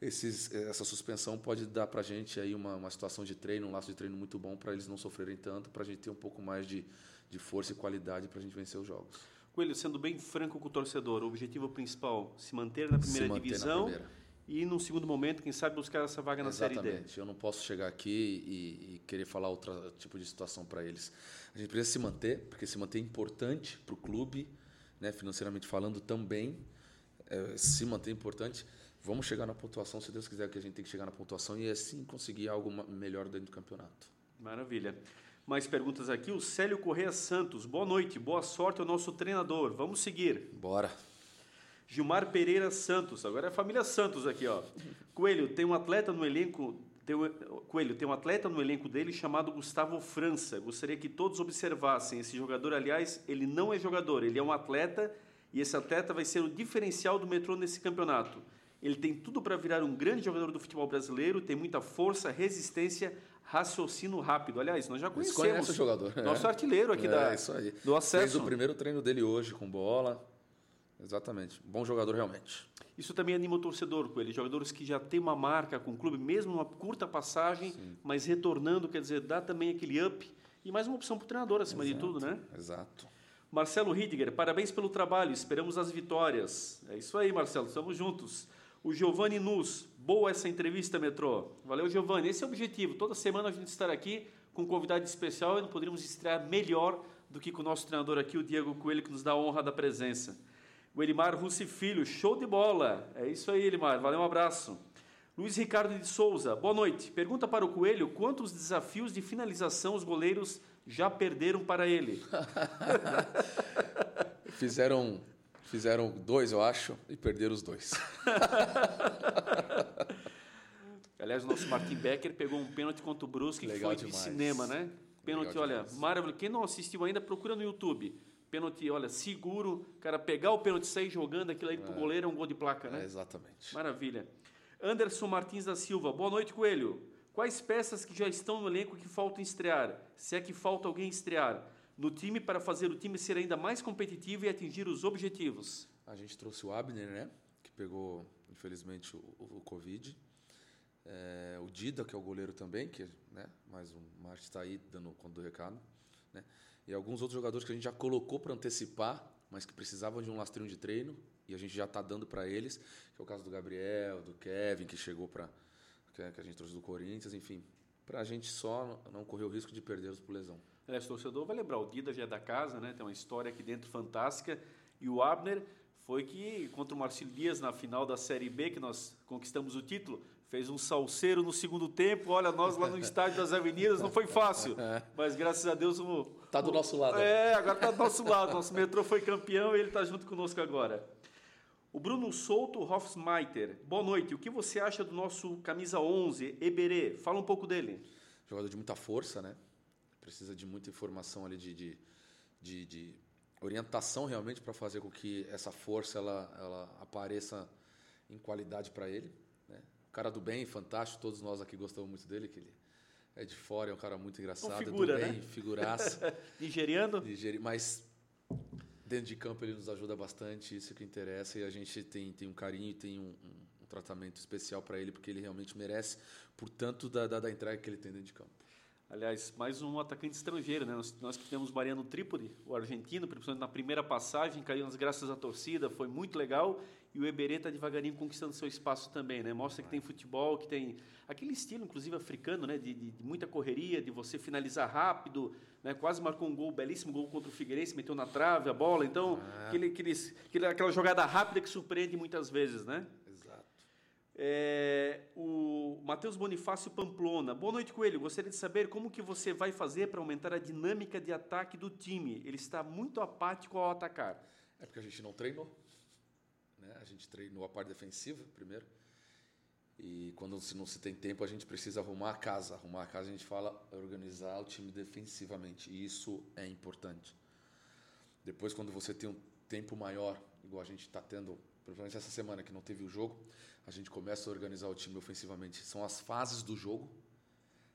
Speaker 2: esses, essa suspensão pode dar para a gente aí uma, uma situação de treino, um laço de treino muito bom para eles não sofrerem tanto, para a gente ter um pouco mais de, de força e qualidade para a gente vencer os jogos.
Speaker 1: Coelho, sendo bem franco com o torcedor, o objetivo principal se manter na primeira manter divisão na primeira. e, no segundo momento, quem sabe buscar essa vaga na
Speaker 2: Exatamente.
Speaker 1: Série D.
Speaker 2: Exatamente. Eu não posso chegar aqui e, e querer falar outro tipo de situação para eles. A gente precisa se manter, porque se manter é importante para o clube, né, financeiramente falando também, é, se manter importante vamos chegar na pontuação, se Deus quiser que a gente tem que chegar na pontuação e assim conseguir algo melhor dentro do campeonato.
Speaker 1: Maravilha. Mais perguntas aqui. O Célio Correia Santos. Boa noite, boa sorte ao nosso treinador. Vamos seguir.
Speaker 2: Bora.
Speaker 1: Gilmar Pereira Santos. Agora é a família Santos aqui, ó. Coelho, tem um atleta no elenco. Tem um, Coelho, tem um atleta no elenco dele chamado Gustavo França. Gostaria que todos observassem. Esse jogador, aliás, ele não é jogador, ele é um atleta e esse atleta vai ser o diferencial do metrô nesse campeonato. Ele tem tudo para virar um grande jogador do futebol brasileiro, tem muita força, resistência, raciocínio rápido. Aliás, nós já conhecemos
Speaker 2: o jogador.
Speaker 1: Nosso artilheiro aqui é, da,
Speaker 2: isso aí.
Speaker 1: do acesso.
Speaker 2: Fez o primeiro treino dele hoje com bola. Exatamente. Bom jogador realmente.
Speaker 1: Isso também anima o torcedor com ele. Jogadores que já têm uma marca com o clube, mesmo uma curta passagem, Sim. mas retornando, quer dizer, dá também aquele up. E mais uma opção para o treinador, acima
Speaker 2: Exato.
Speaker 1: de tudo, né?
Speaker 2: Exato.
Speaker 1: Marcelo Ridiger, parabéns pelo trabalho, esperamos as vitórias. É isso aí, Marcelo, estamos juntos. O Giovanni Nus, boa essa entrevista, Metrô. Valeu, Giovanni. Esse é o objetivo. Toda semana a gente estar aqui com um convidado especial e não poderíamos estrear melhor do que com o nosso treinador aqui, o Diego Coelho, que nos dá a honra da presença. O Elimar Russi Filho, show de bola. É isso aí, Elimar. Valeu, um abraço. Luiz Ricardo de Souza, boa noite. Pergunta para o Coelho quantos desafios de finalização os goleiros já perderam para ele.
Speaker 2: Fizeram Fizeram dois, eu acho, e perderam os dois.
Speaker 1: Aliás, o nosso Martin Becker pegou um pênalti contra o Brusque, que foi demais. de cinema, né? Pênalti, olha, maravilhoso. Quem não assistiu ainda, procura no YouTube. Pênalti, olha, seguro. Cara, pegar o pênalti e sair jogando aquilo aí é. pro goleiro é um gol de placa, né? É,
Speaker 2: exatamente.
Speaker 1: Maravilha. Anderson Martins da Silva. Boa noite, Coelho. Quais peças que já estão no elenco que faltam estrear? Se é que falta alguém estrear? No time para fazer o time ser ainda mais competitivo e atingir os objetivos?
Speaker 2: A gente trouxe o Abner, né? Que pegou, infelizmente, o, o, Covid. É, o Dida, que é o goleiro também, que né, mais um Marte está aí dando conta do recado. Né? E alguns outros jogadores que a gente já colocou para antecipar, mas que precisavam de um lastrinho de treino, e a gente já está dando para eles, que é o caso do Gabriel, do Kevin, que chegou para. Que a gente trouxe do Corinthians, enfim. Para a gente só não correr o risco de perdê-los por lesão.
Speaker 1: Aliás, o torcedor vai lembrar, o Dida já é da casa, né? tem uma história aqui dentro fantástica. E o Abner foi que, contra o Marcelo Dias na final da Série B, que nós conquistamos o título, fez um salseiro no segundo tempo. Olha, nós lá no estádio das Avenidas não foi fácil, mas graças a Deus o.
Speaker 2: Está do nosso lado.
Speaker 1: É, agora está do nosso lado. Nosso metrô foi campeão e ele está junto conosco agora. O Bruno Souto Hofsmeiter. Boa noite. O que você acha do nosso camisa 11, Eberê? Fala um pouco dele.
Speaker 2: Jogador de muita força, né? Precisa de muita informação ali de, de, de, de orientação realmente para fazer com que essa força ela, ela apareça em qualidade para ele. Né? cara do bem, fantástico. Todos nós aqui gostamos muito dele, que ele é de fora, é um cara muito engraçado,
Speaker 1: um figura,
Speaker 2: do bem,
Speaker 1: né?
Speaker 2: figuraça.
Speaker 1: Nigeriano?
Speaker 2: Nigeri... Mas dentro de campo ele nos ajuda bastante, isso que interessa, e a gente tem, tem um carinho e tem um, um, um tratamento especial para ele, porque ele realmente merece, por tanto da, da, da entrega que ele tem dentro de campo.
Speaker 1: Aliás, mais um atacante estrangeiro, né? Nós, nós que temos Mariano Trípoli, o argentino, principalmente na primeira passagem, caiu nas graças da torcida, foi muito legal. E o Eberê está devagarinho conquistando seu espaço também, né? Mostra que tem futebol, que tem aquele estilo, inclusive africano, né? De, de, de muita correria, de você finalizar rápido, né? Quase marcou um gol, belíssimo gol contra o Figueirense, meteu na trave a bola. Então, ah. aquele, aqueles, aquela jogada rápida que surpreende muitas vezes, né? É, o Matheus Bonifácio Pamplona. Boa noite, Coelho. Gostaria de saber como que você vai fazer para aumentar a dinâmica de ataque do time. Ele está muito apático ao atacar.
Speaker 2: É porque a gente não treinou. Né? A gente treinou a parte defensiva primeiro. E quando se não se tem tempo, a gente precisa arrumar a casa. Arrumar a casa, a gente fala organizar o time defensivamente. E isso é importante. Depois, quando você tem um tempo maior, igual a gente está tendo principalmente essa semana que não teve o jogo, a gente começa a organizar o time ofensivamente. São as fases do jogo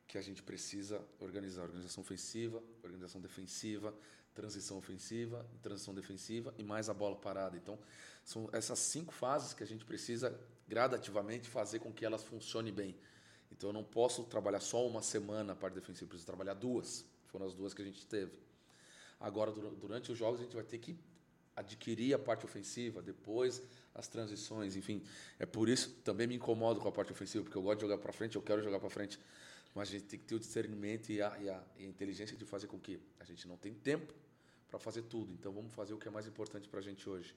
Speaker 2: que a gente precisa organizar: organização ofensiva, organização defensiva, transição ofensiva, transição defensiva e mais a bola parada. Então, são essas cinco fases que a gente precisa gradativamente fazer com que elas funcionem bem. Então, eu não posso trabalhar só uma semana a parte defensiva, eu preciso trabalhar duas. Foram as duas que a gente teve. Agora, durante os jogos, a gente vai ter que adquirir a parte ofensiva, depois as transições, enfim. É por isso também me incomodo com a parte ofensiva, porque eu gosto de jogar para frente, eu quero jogar para frente, mas a gente tem que ter o discernimento e a, e, a, e a, inteligência de fazer com que a gente não tem tempo para fazer tudo. Então vamos fazer o que é mais importante para a gente hoje.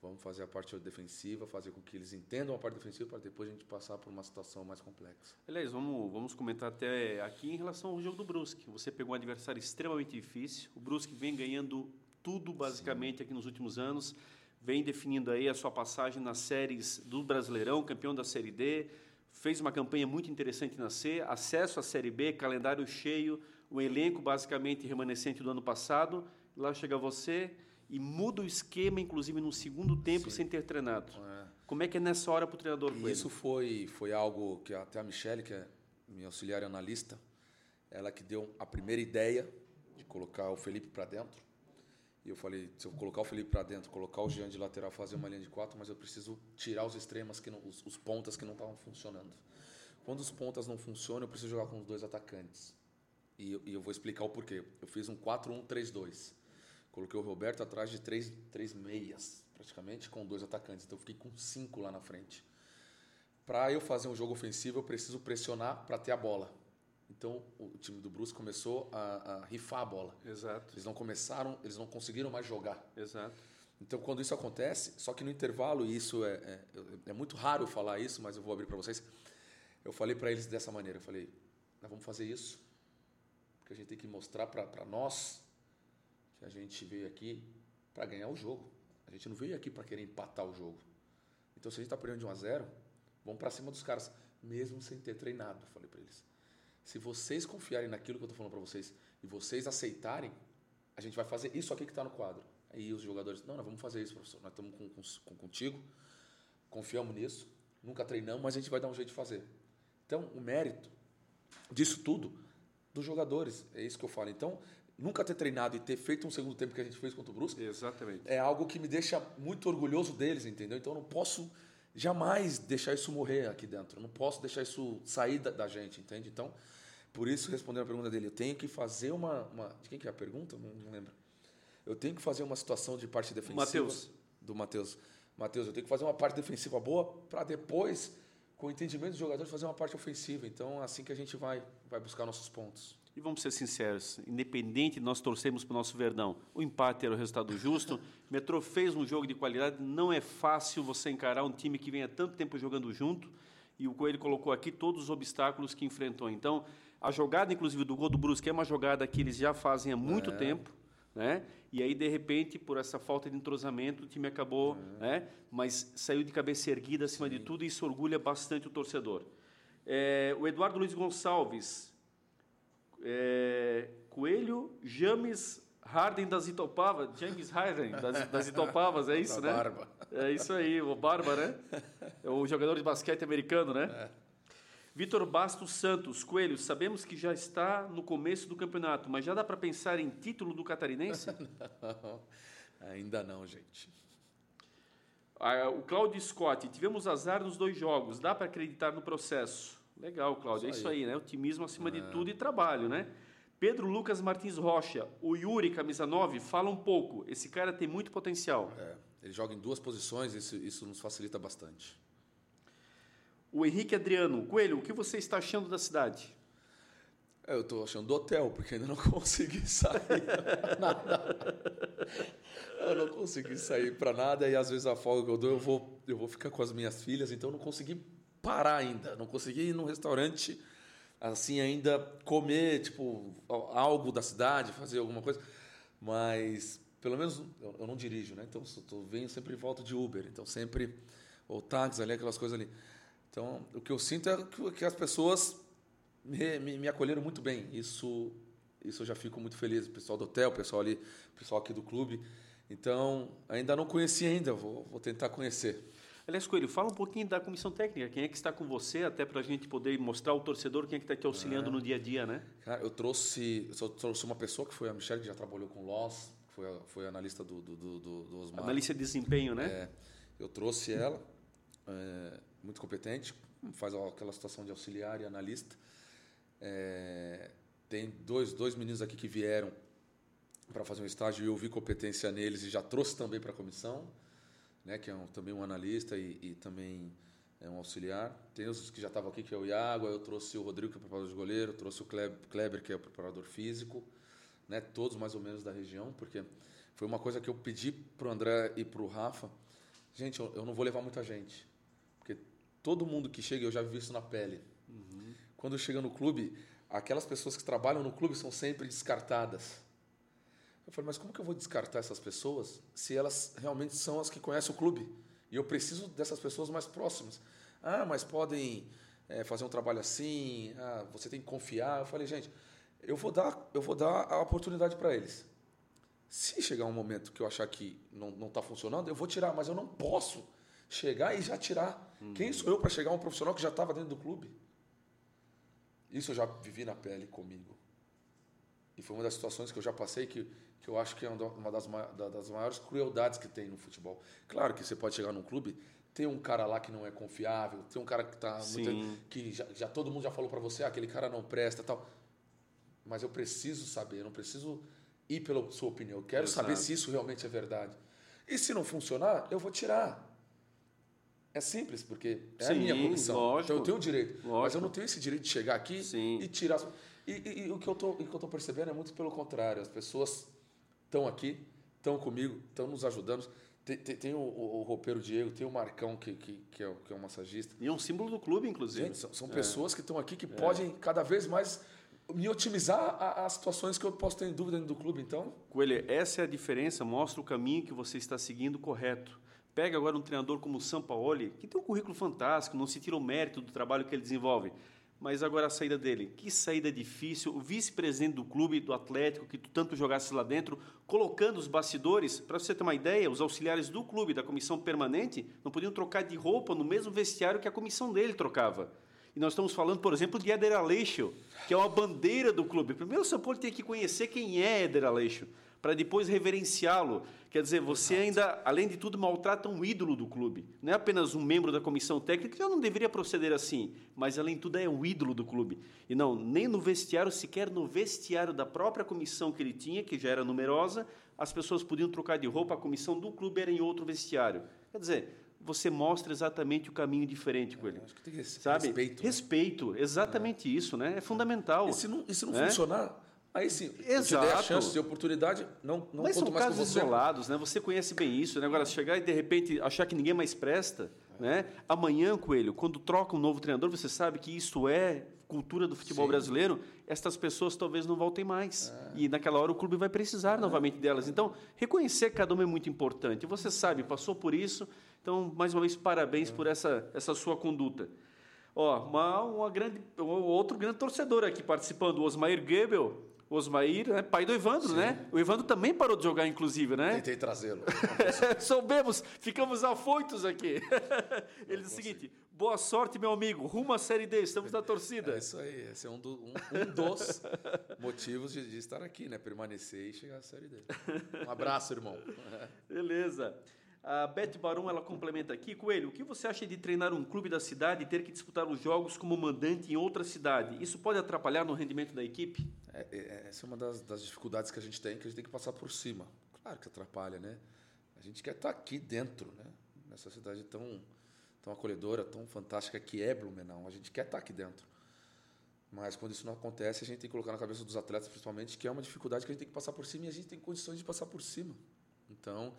Speaker 2: Vamos fazer a parte defensiva, fazer com que eles entendam a parte defensiva para depois a gente passar por uma situação mais complexa.
Speaker 1: Aliás, vamos, vamos comentar até aqui em relação ao jogo do Brusque. Você pegou um adversário extremamente difícil. O Brusque vem ganhando tudo basicamente Sim. aqui nos últimos anos. Vem definindo aí a sua passagem nas séries do Brasileirão, campeão da Série D. Fez uma campanha muito interessante na C, acesso à Série B, calendário cheio, o elenco basicamente remanescente do ano passado. Lá chega você e muda o esquema, inclusive no segundo tempo, Sim. sem ter treinado. É. Como é que é nessa hora para o treinador?
Speaker 2: Isso foi, foi algo que até a Michelle, que é minha auxiliar analista, ela que deu a primeira ideia de colocar o Felipe para dentro e eu falei, se eu colocar o Felipe para dentro, colocar o Jean de lateral, fazer uma linha de quatro, mas eu preciso tirar os extremas, que não, os, os pontas que não estavam funcionando. Quando os pontas não funcionam, eu preciso jogar com os dois atacantes. E, e eu vou explicar o porquê. Eu fiz um 4-1-3-2. Coloquei o Roberto atrás de três, três meias, praticamente, com dois atacantes. Então eu fiquei com cinco lá na frente. Para eu fazer um jogo ofensivo, eu preciso pressionar para ter a bola. Então o time do Bruce começou a, a, rifar a bola.
Speaker 1: Exato.
Speaker 2: Eles não começaram, eles não conseguiram mais jogar.
Speaker 1: Exato.
Speaker 2: Então quando isso acontece, só que no intervalo, e isso é, é, é muito raro falar isso, mas eu vou abrir para vocês. Eu falei para eles dessa maneira, eu falei, nós vamos fazer isso, porque a gente tem que mostrar para nós que a gente veio aqui para ganhar o jogo. A gente não veio aqui para querer empatar o jogo. Então se a gente está perdendo de 1 a 0, vamos para cima dos caras, mesmo sem ter treinado, falei para eles. Se vocês confiarem naquilo que eu estou falando para vocês e vocês aceitarem, a gente vai fazer isso aqui que está no quadro. Aí os jogadores, não, nós vamos fazer isso, professor. Nós estamos com, com, contigo, confiamos nisso, nunca treinamos, mas a gente vai dar um jeito de fazer. Então, o mérito disso tudo dos jogadores, é isso que eu falo. Então, nunca ter treinado e ter feito um segundo tempo que a gente fez contra o Brusque,
Speaker 1: Exatamente.
Speaker 2: é algo que me deixa muito orgulhoso deles, entendeu? Então, eu não posso jamais deixar isso morrer aqui dentro. Eu não posso deixar isso sair da, da, gente, entende? Então, por isso, respondendo a pergunta dele, eu tenho que fazer uma. uma de quem que é a pergunta? Não, não lembro. Eu tenho que fazer uma situação de parte defensiva.
Speaker 1: Mateus.
Speaker 2: Do Matheus. Matheus, eu tenho que fazer uma parte defensiva boa para depois, com o entendimento dos jogadores, fazer uma parte ofensiva. Então, é assim que a gente vai, vai buscar nossos pontos.
Speaker 1: E vamos ser sinceros, independente de nós torcermos para o nosso Verdão, o empate era o resultado justo. O Metrô fez um jogo de qualidade, não é fácil você encarar um time que vem há tanto tempo jogando junto. E o Coelho colocou aqui todos os obstáculos que enfrentou. Então, a jogada, inclusive, do gol do Brusque é uma jogada que eles já fazem há muito é. tempo. né? E aí, de repente, por essa falta de entrosamento, o time acabou, né? Mas saiu de cabeça erguida acima Sim. de tudo e isso orgulha bastante o torcedor. É, o Eduardo Luiz Gonçalves, é, Coelho, James Harden das Itopavas, James Harden das, das Itopavas, é isso, né?
Speaker 2: Barba.
Speaker 1: É isso aí, o Barba, né? É o jogador de basquete americano, né? É. Vitor Bastos Santos, Coelho, sabemos que já está no começo do campeonato, mas já dá para pensar em título do catarinense?
Speaker 2: não, ainda não, gente.
Speaker 1: Ah, o Claudio Scott, tivemos azar nos dois jogos, dá para acreditar no processo? Legal, Cláudio, é isso aí, né? Otimismo acima é. de tudo e trabalho, né? Pedro Lucas Martins Rocha, o Yuri, camisa 9, fala um pouco. Esse cara tem muito potencial.
Speaker 2: É, ele joga em duas posições, isso, isso nos facilita bastante.
Speaker 1: O Henrique Adriano, Coelho, o que você está achando da cidade?
Speaker 2: É, eu estou achando do hotel, porque ainda não consegui sair nada. Eu não consegui sair para nada e às vezes a folga que eu dou eu vou, eu vou ficar com as minhas filhas, então eu não consegui parar ainda. Não consegui ir num restaurante assim ainda comer tipo algo da cidade, fazer alguma coisa. Mas pelo menos eu, não dirijo, né? Então eu venho sempre em volta de Uber, então sempre ou táxi ali, aquelas coisas ali. Então, o que eu sinto é que as pessoas me, me, me, acolheram muito bem. Isso, isso eu já fico muito feliz. O pessoal do hotel, o pessoal ali, o pessoal aqui do clube. Então, ainda não conheci ainda, vou, vou tentar conhecer.
Speaker 1: Aliás, Coelho, fala um pouquinho da comissão técnica. Quem é que está com você, até para a gente poder mostrar ao torcedor quem é que está te auxiliando é. no dia a dia, né?
Speaker 2: Cara, eu trouxe, eu trouxe uma pessoa que foi a Michelle, que já trabalhou com o Loss, foi, foi analista do, do, do, do Osmar.
Speaker 1: Analista de desempenho, né?
Speaker 2: É, eu trouxe ela. É, muito competente, faz aquela situação de auxiliar e analista. É, tem dois, dois meninos aqui que vieram para fazer um estágio e eu vi competência neles e já trouxe também para a comissão, né, que é um, também um analista e, e, também é um auxiliar. Tem os que já estavam aqui, que é o Iago, eu trouxe o Rodrigo, que é o preparador de goleiro, trouxe o Kleber, que é o preparador físico, né, todos mais ou menos da região, porque foi uma coisa que eu pedi para o André e para o Rafa, gente, eu, eu não vou levar muita gente, porque todo mundo que chega, eu já vi isso na pele. Uhum. Quando chega no clube, aquelas pessoas que trabalham no clube são sempre descartadas. Eu falei, mas como que eu vou descartar essas pessoas se elas realmente são as que conhecem o clube? E eu preciso dessas pessoas mais próximas. Ah, mas podem é, fazer um trabalho assim, ah, você tem que confiar. Eu falei, gente, eu vou dar, eu vou dar a oportunidade para eles. Se chegar um momento que eu achar que não está funcionando, eu vou tirar, mas eu não posso chegar e já tirar. Uhum. Quem sou eu para chegar um profissional que já estava dentro do clube? Isso eu já vivi na pele comigo. E foi uma das situações que eu já passei que, que eu acho que é uma das, das maiores crueldades que tem no futebol. Claro que você pode chegar num clube, tem um cara lá que não é confiável, tem um cara que tá muito, que já, já, todo mundo já falou para você, ah, aquele cara não presta, tal. Mas eu preciso saber, eu não preciso ir pela sua opinião. Eu quero Exato. saber se isso realmente é verdade. E se não funcionar, eu vou tirar. É simples, porque é Sim, a minha comissão. Lógico, então eu tenho o direito. Lógico. Mas eu não tenho esse direito de chegar aqui Sim. e tirar. E, e, e, o que eu estou percebendo é muito pelo contrário. As pessoas estão aqui, estão comigo, estão nos ajudando. Tem, tem, tem o, o, o, roupeiro Diego, tem o Marcão, que, que, que, é, que é um massagista.
Speaker 1: E é um símbolo do clube, inclusive.
Speaker 2: Gente, são, são é. pessoas que estão aqui que é. podem cada vez mais me otimizar as situações que eu posso ter em dúvida dentro do clube, então.
Speaker 1: Coelho, essa é a diferença, mostra o caminho que você está seguindo correto. Pega agora um treinador como o Sampaoli, que tem um currículo fantástico, não se tira o mérito do trabalho que ele desenvolve. Mas agora a saída dele, que saída difícil. O vice-presidente do clube, do Atlético, que tu tanto jogasse lá dentro, colocando os bastidores, para você ter uma ideia, os auxiliares do clube, da comissão permanente, não podiam trocar de roupa no mesmo vestiário que a comissão dele trocava. E nós estamos falando, por exemplo, de Éder Aleixo, que é uma bandeira do clube. Primeiro o São Paulo tem que conhecer quem é Éder Aleixo para depois reverenciá-lo. Quer dizer, você ainda, além de tudo, maltrata um ídolo do clube. Não é apenas um membro da comissão técnica, que já não deveria proceder assim, mas além de tudo é um ídolo do clube. E não, nem no vestiário, sequer no vestiário da própria comissão que ele tinha, que já era numerosa, as pessoas podiam trocar de roupa, a comissão do clube era em outro vestiário. Quer dizer, você mostra exatamente o caminho diferente com ele.
Speaker 2: É, acho que tem que sabe? respeito.
Speaker 1: Né? Respeito, exatamente é. isso, né? É fundamental.
Speaker 2: E se não, e se não é? funcionar, Aí sim, Exato. te a chance de oportunidade, não, não
Speaker 1: Mas
Speaker 2: conto
Speaker 1: são
Speaker 2: mais
Speaker 1: casos
Speaker 2: com você.
Speaker 1: isolados, né? Você conhece bem isso, né? Agora, chegar e de repente achar que ninguém mais presta, Né? Amanhã, Coelho, quando troca um novo treinador, você sabe que isso é cultura do futebol Sim. brasileiro, estas pessoas talvez não voltem mais. É. E naquela hora o clube vai precisar é. novamente delas. Então, reconhecer cada uma é muito importante. Você sabe, passou por isso, então, mais uma vez, parabéns é. por essa, essa sua conduta. Ó, uma, uma grande, outro grande torcedor aqui participando, o Osmair Goebel, Osmair, né? pai do Evandro, Sim. né? O Evandro também parou de jogar, inclusive, né?
Speaker 2: Tentei trazê-lo.
Speaker 1: Soubemos, ficamos afoitos aqui. Ele diz o seguinte: boa sorte, meu amigo, rumo à Série D, estamos na torcida.
Speaker 2: É isso aí, esse é um, do, um, um dos motivos de, de, estar aqui, né? Permanecer e chegar à Série D. Um abraço, irmão.
Speaker 1: Beleza. A Beth Baron ela complementa aqui, Coelho, o que você acha de treinar um clube da cidade e ter que disputar os jogos como mandante em outra cidade? Isso pode atrapalhar no rendimento da equipe?
Speaker 2: É, é, essa é uma das, das, dificuldades que a gente tem, que a gente tem que passar por cima. Claro que atrapalha, né? A gente quer estar aqui dentro, né? Nessa cidade tão, tão acolhedora, tão fantástica que é Blumenau. A gente quer estar aqui dentro. Mas quando isso não acontece, a gente tem que colocar na cabeça dos atletas, principalmente, que é uma dificuldade que a gente tem que passar por cima e a gente tem condições de passar por cima. Então,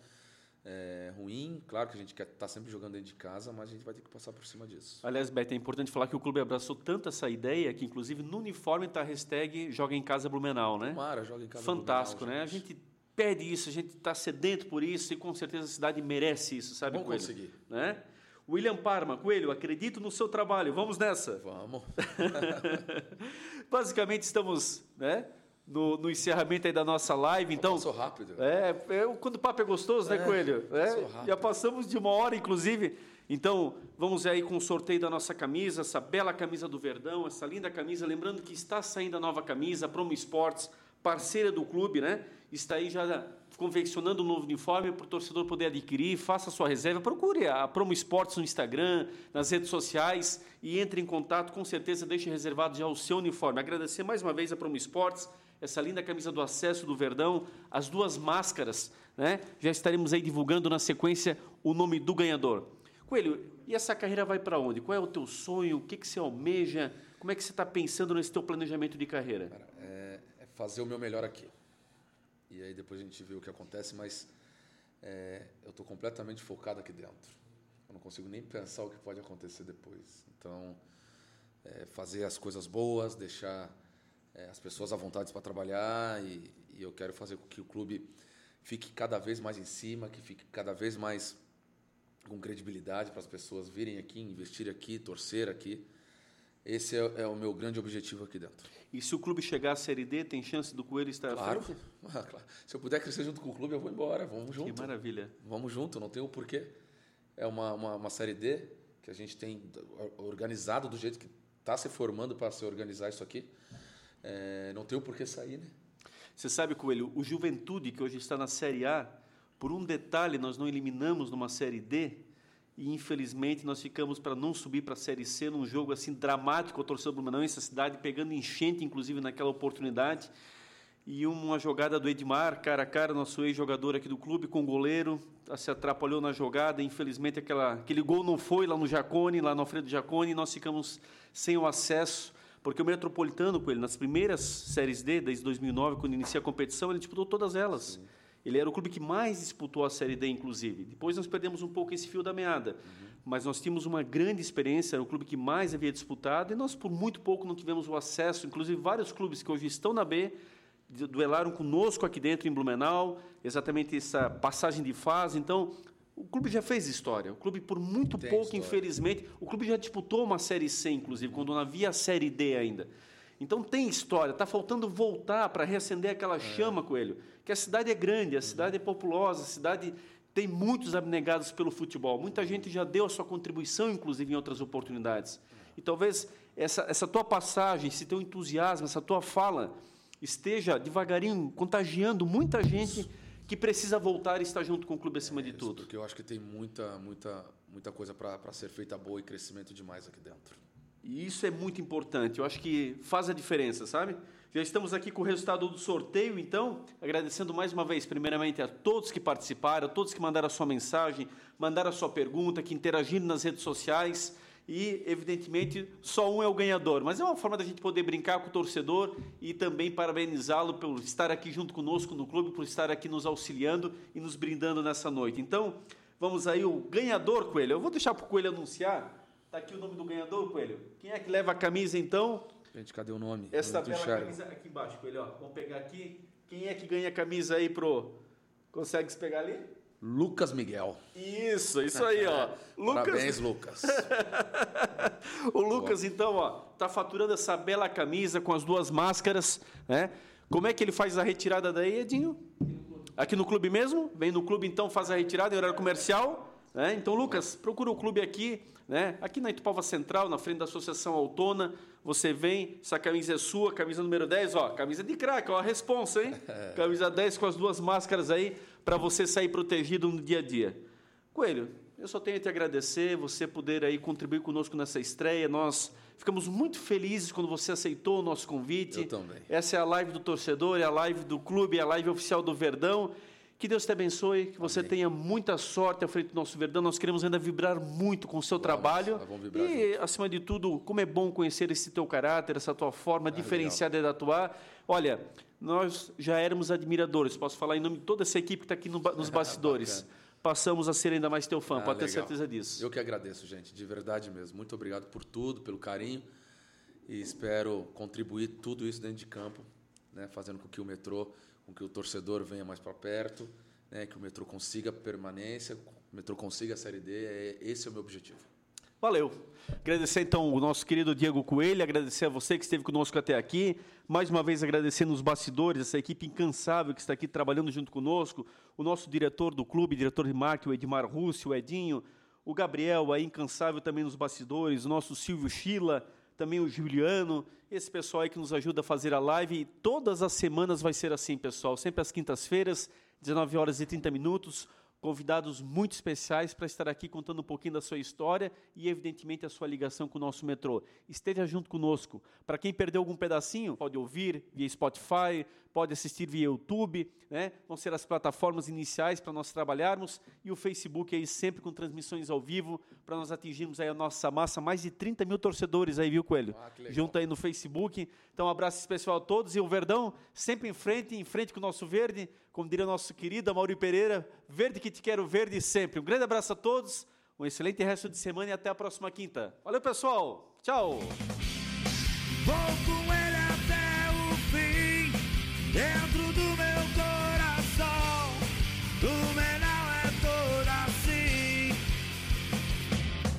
Speaker 2: é, ruim. Claro que a gente quer estar tá sempre jogando dentro de casa, mas a gente vai ter que passar por cima disso.
Speaker 1: Aliás, Beto, é importante falar que o clube abraçou tanto essa ideia que, inclusive, no uniforme está a hashtag Joga em Casa Blumenau, né?
Speaker 2: Tomara, Joga em Casa
Speaker 1: Fantástico,
Speaker 2: Blumenau,
Speaker 1: né? Gente. A gente pede isso, a gente está sedento por isso e com certeza a cidade merece isso, sabe?
Speaker 2: Vamos conseguir.
Speaker 1: Né? William Parma, Coelho, acredito no seu trabalho, vamos nessa?
Speaker 2: Vamos.
Speaker 1: Basicamente estamos, né? No, no encerramento aí da nossa live. Então,
Speaker 2: passou rápido.
Speaker 1: É, é, quando o papo é gostoso, né, é, Coelho? É, já passamos de uma hora, inclusive. Então, vamos aí com o sorteio da nossa camisa, essa bela camisa do Verdão, essa linda camisa. Lembrando que está saindo a nova camisa, Promo Esportes, parceira do clube, né? Está aí já confeccionando um novo uniforme para o torcedor poder adquirir, faça a sua reserva, procure a Promo Esportes no Instagram, nas redes sociais e entre em contato, com certeza deixe reservado já o seu uniforme. Agradecer mais uma vez a Promo Esportes, essa linda camisa do acesso do Verdão, as duas máscaras, né? Já estaremos aí divulgando na sequência o nome do ganhador. Coelho, e essa carreira vai para onde? Qual é o teu sonho? O que, que você almeja? Como é que você está pensando nesse teu planejamento de carreira?
Speaker 2: Cara, é, é, fazer o meu melhor aqui. E aí depois a gente vê o que acontece, mas é, eu estou completamente focado aqui dentro. Eu não consigo nem pensar o que pode acontecer depois. Então, é, fazer as coisas boas, deixar é, as pessoas à vontade para trabalhar e, e, eu quero fazer com que o clube fique cada vez mais em cima, que fique cada vez mais com credibilidade para as pessoas virem aqui, investir aqui, torcer aqui. Esse é, é, o meu grande objetivo aqui dentro.
Speaker 1: E se o clube chegar à Série D, tem chance do Coelho estar
Speaker 2: claro. à frente? Ah, claro. Se eu puder crescer junto com o clube, eu vou embora. Vamos junto.
Speaker 1: Que maravilha.
Speaker 2: Vamos junto, não tem o porquê. É uma, uma, uma, Série D que a gente tem organizado do jeito que está se formando para se organizar isso aqui é, não tem o porquê sair, né?
Speaker 1: Você sabe, Coelho, o Juventude, que hoje está na Série A, por um detalhe nós não eliminamos numa Série D e infelizmente nós ficamos para não subir para a Série C num jogo assim dramático, o torcedor Blumenauense, a cidade pegando enchente, inclusive naquela oportunidade. E uma jogada do Edmar, cara a cara, nosso ex-jogador aqui do clube, com o goleiro, se atrapalhou na jogada. Infelizmente, aquela, aquele gol não foi lá no Jacone, lá no Alfredo Jacone, e nós ficamos sem o acesso porque o Metropolitano, com ele, nas primeiras séries D, desde 2009, quando inicia a competição, ele disputou todas elas. Sim. Ele era o clube que mais disputou a Série D, inclusive. Depois nós perdemos um pouco esse fio da meada. Uhum. Mas nós tínhamos uma grande experiência, era o clube que mais havia disputado, e nós, por muito pouco, não tivemos o acesso. Inclusive, vários clubes que hoje estão na B duelaram conosco aqui dentro, em Blumenau, exatamente essa passagem de fase. Então, o clube já fez história. O clube, por muito Tem pouco, história. infelizmente, o clube já disputou uma Série C, inclusive, quando não havia a Série D ainda. Então tem história. Está faltando voltar para reacender aquela é. chama, Coelho. Que a cidade é grande, a cidade é populosa, a cidade tem muitos abnegados pelo futebol. Muita gente já deu a sua contribuição, inclusive, em outras oportunidades. E talvez essa, essa tua passagem, esse teu entusiasmo, essa tua fala esteja devagarinho contagiando muita gente. Isso que precisa voltar e estar junto com o clube acima
Speaker 2: é
Speaker 1: de tudo?
Speaker 2: Porque eu acho que tem muita, muita, muita coisa para ser feita boa e crescimento demais aqui dentro.
Speaker 1: E isso é muito importante. Eu acho que faz a diferença, sabe? Já estamos aqui com o resultado do sorteio, então, agradecendo mais uma vez, primeiramente, a todos que participaram, a todos que mandaram a sua mensagem, mandaram a sua pergunta, que interagiram nas redes sociais e, evidentemente, só um é o ganhador. Mas é uma forma da gente poder brincar com o torcedor e também parabenizá-lo por estar aqui junto conosco no clube, por estar aqui nos auxiliando e nos brindando nessa noite. Então, Vamos aí, o ganhador, Coelho. Eu vou deixar para o Coelho anunciar. Tá aqui o nome do ganhador, Coelho. Quem é que leva a camisa, então?
Speaker 2: Gente, cadê o nome?
Speaker 1: Esta bela camisa aqui embaixo, Coelho. Ó. Vamos pegar aqui. Quem é que ganha a camisa aí pro... Consegue pegar ali?
Speaker 2: Lucas Miguel.
Speaker 1: Isso, isso aí, ó.
Speaker 2: Lucas... Parabéns, Lucas.
Speaker 1: o Lucas, Boa. então, ó, tá faturando essa bela camisa com as duas máscaras, né? Como é que ele faz a retirada daí, Edinho? Aqui no clube mesmo? Vem no clube, então, faz a retirada em horário comercial. Né? Então, Lucas, procura o clube aqui, né? aqui na Itupava Central, na frente da Associação Autônoma. Você vem, essa camisa é sua, camisa número 10, ó, camisa de craque, ó, a responsa, hein? camisa 10 com as duas máscaras aí, para você sair protegido no dia a dia. Coelho, eu só tenho a te agradecer, você poder aí contribuir conosco nessa estreia. Nós ficamos muito felizes quando você aceitou o nosso convite.
Speaker 2: Eu também.
Speaker 1: Essa é a live do torcedor, é a live do clube, é a live oficial do Verdão. Que Deus te abençoe, que você Amém. tenha muita sorte à frente do nosso Verdão. Nós queremos ainda vibrar muito com o seu vamos, trabalho. E, junto. acima de tudo, como é bom conhecer esse teu caráter, essa tua forma ah, diferenciada legal. de atuar. Olha, nós já éramos admiradores, posso falar em nome de toda essa equipe que está aqui no, nos bastidores. Passamos a ser ainda mais teu fã, ah, pode legal. ter certeza disso.
Speaker 2: Eu que agradeço, gente, de verdade mesmo. Muito obrigado por tudo, pelo carinho. E espero contribuir tudo isso dentro de campo, né, fazendo com que o metrô com que o torcedor venha mais para perto, né, que o metrô consiga permanência, o metrô consiga a Série D. É, esse é o meu objetivo.
Speaker 1: Valeu. Agradecer então o nosso querido Diego Coelho, agradecer a você que esteve conosco até aqui. Mais uma vez agradecendo os bastidores, essa equipe incansável que está aqui trabalhando junto conosco, o nosso diretor do clube, diretor de marketing, o Edmar Russo, o Edinho, o Gabriel, aí incansável também nos bastidores, o nosso Silvio Chila, também o Juliano, esse pessoal aí que nos ajuda a fazer a live. E todas as semanas vai ser assim, pessoal. Sempre às quintas-feiras, 19 horas e 30 minutos convidados muito especiais para estar aqui contando um pouquinho da sua história e, evidentemente, a sua ligação com o nosso metrô. Esteja junto conosco. Para quem perdeu algum pedacinho, pode ouvir via Spotify, pode assistir via YouTube, né? vão ser as plataformas iniciais para nós trabalharmos e o Facebook aí sempre com transmissões ao vivo para nós atingirmos aí a nossa massa, mais de 30 mil torcedores aí, viu, Coelho? Ah, Junto aí no Facebook. Então, um abraço especial a todos e o Verdão sempre em frente, em frente com o nosso verde, como diria o nosso querido Mauri Pereira, verde que te quero verde sempre. Um grande abraço a todos, um excelente resto de semana e até a próxima quinta. Valeu, pessoal. Tchau.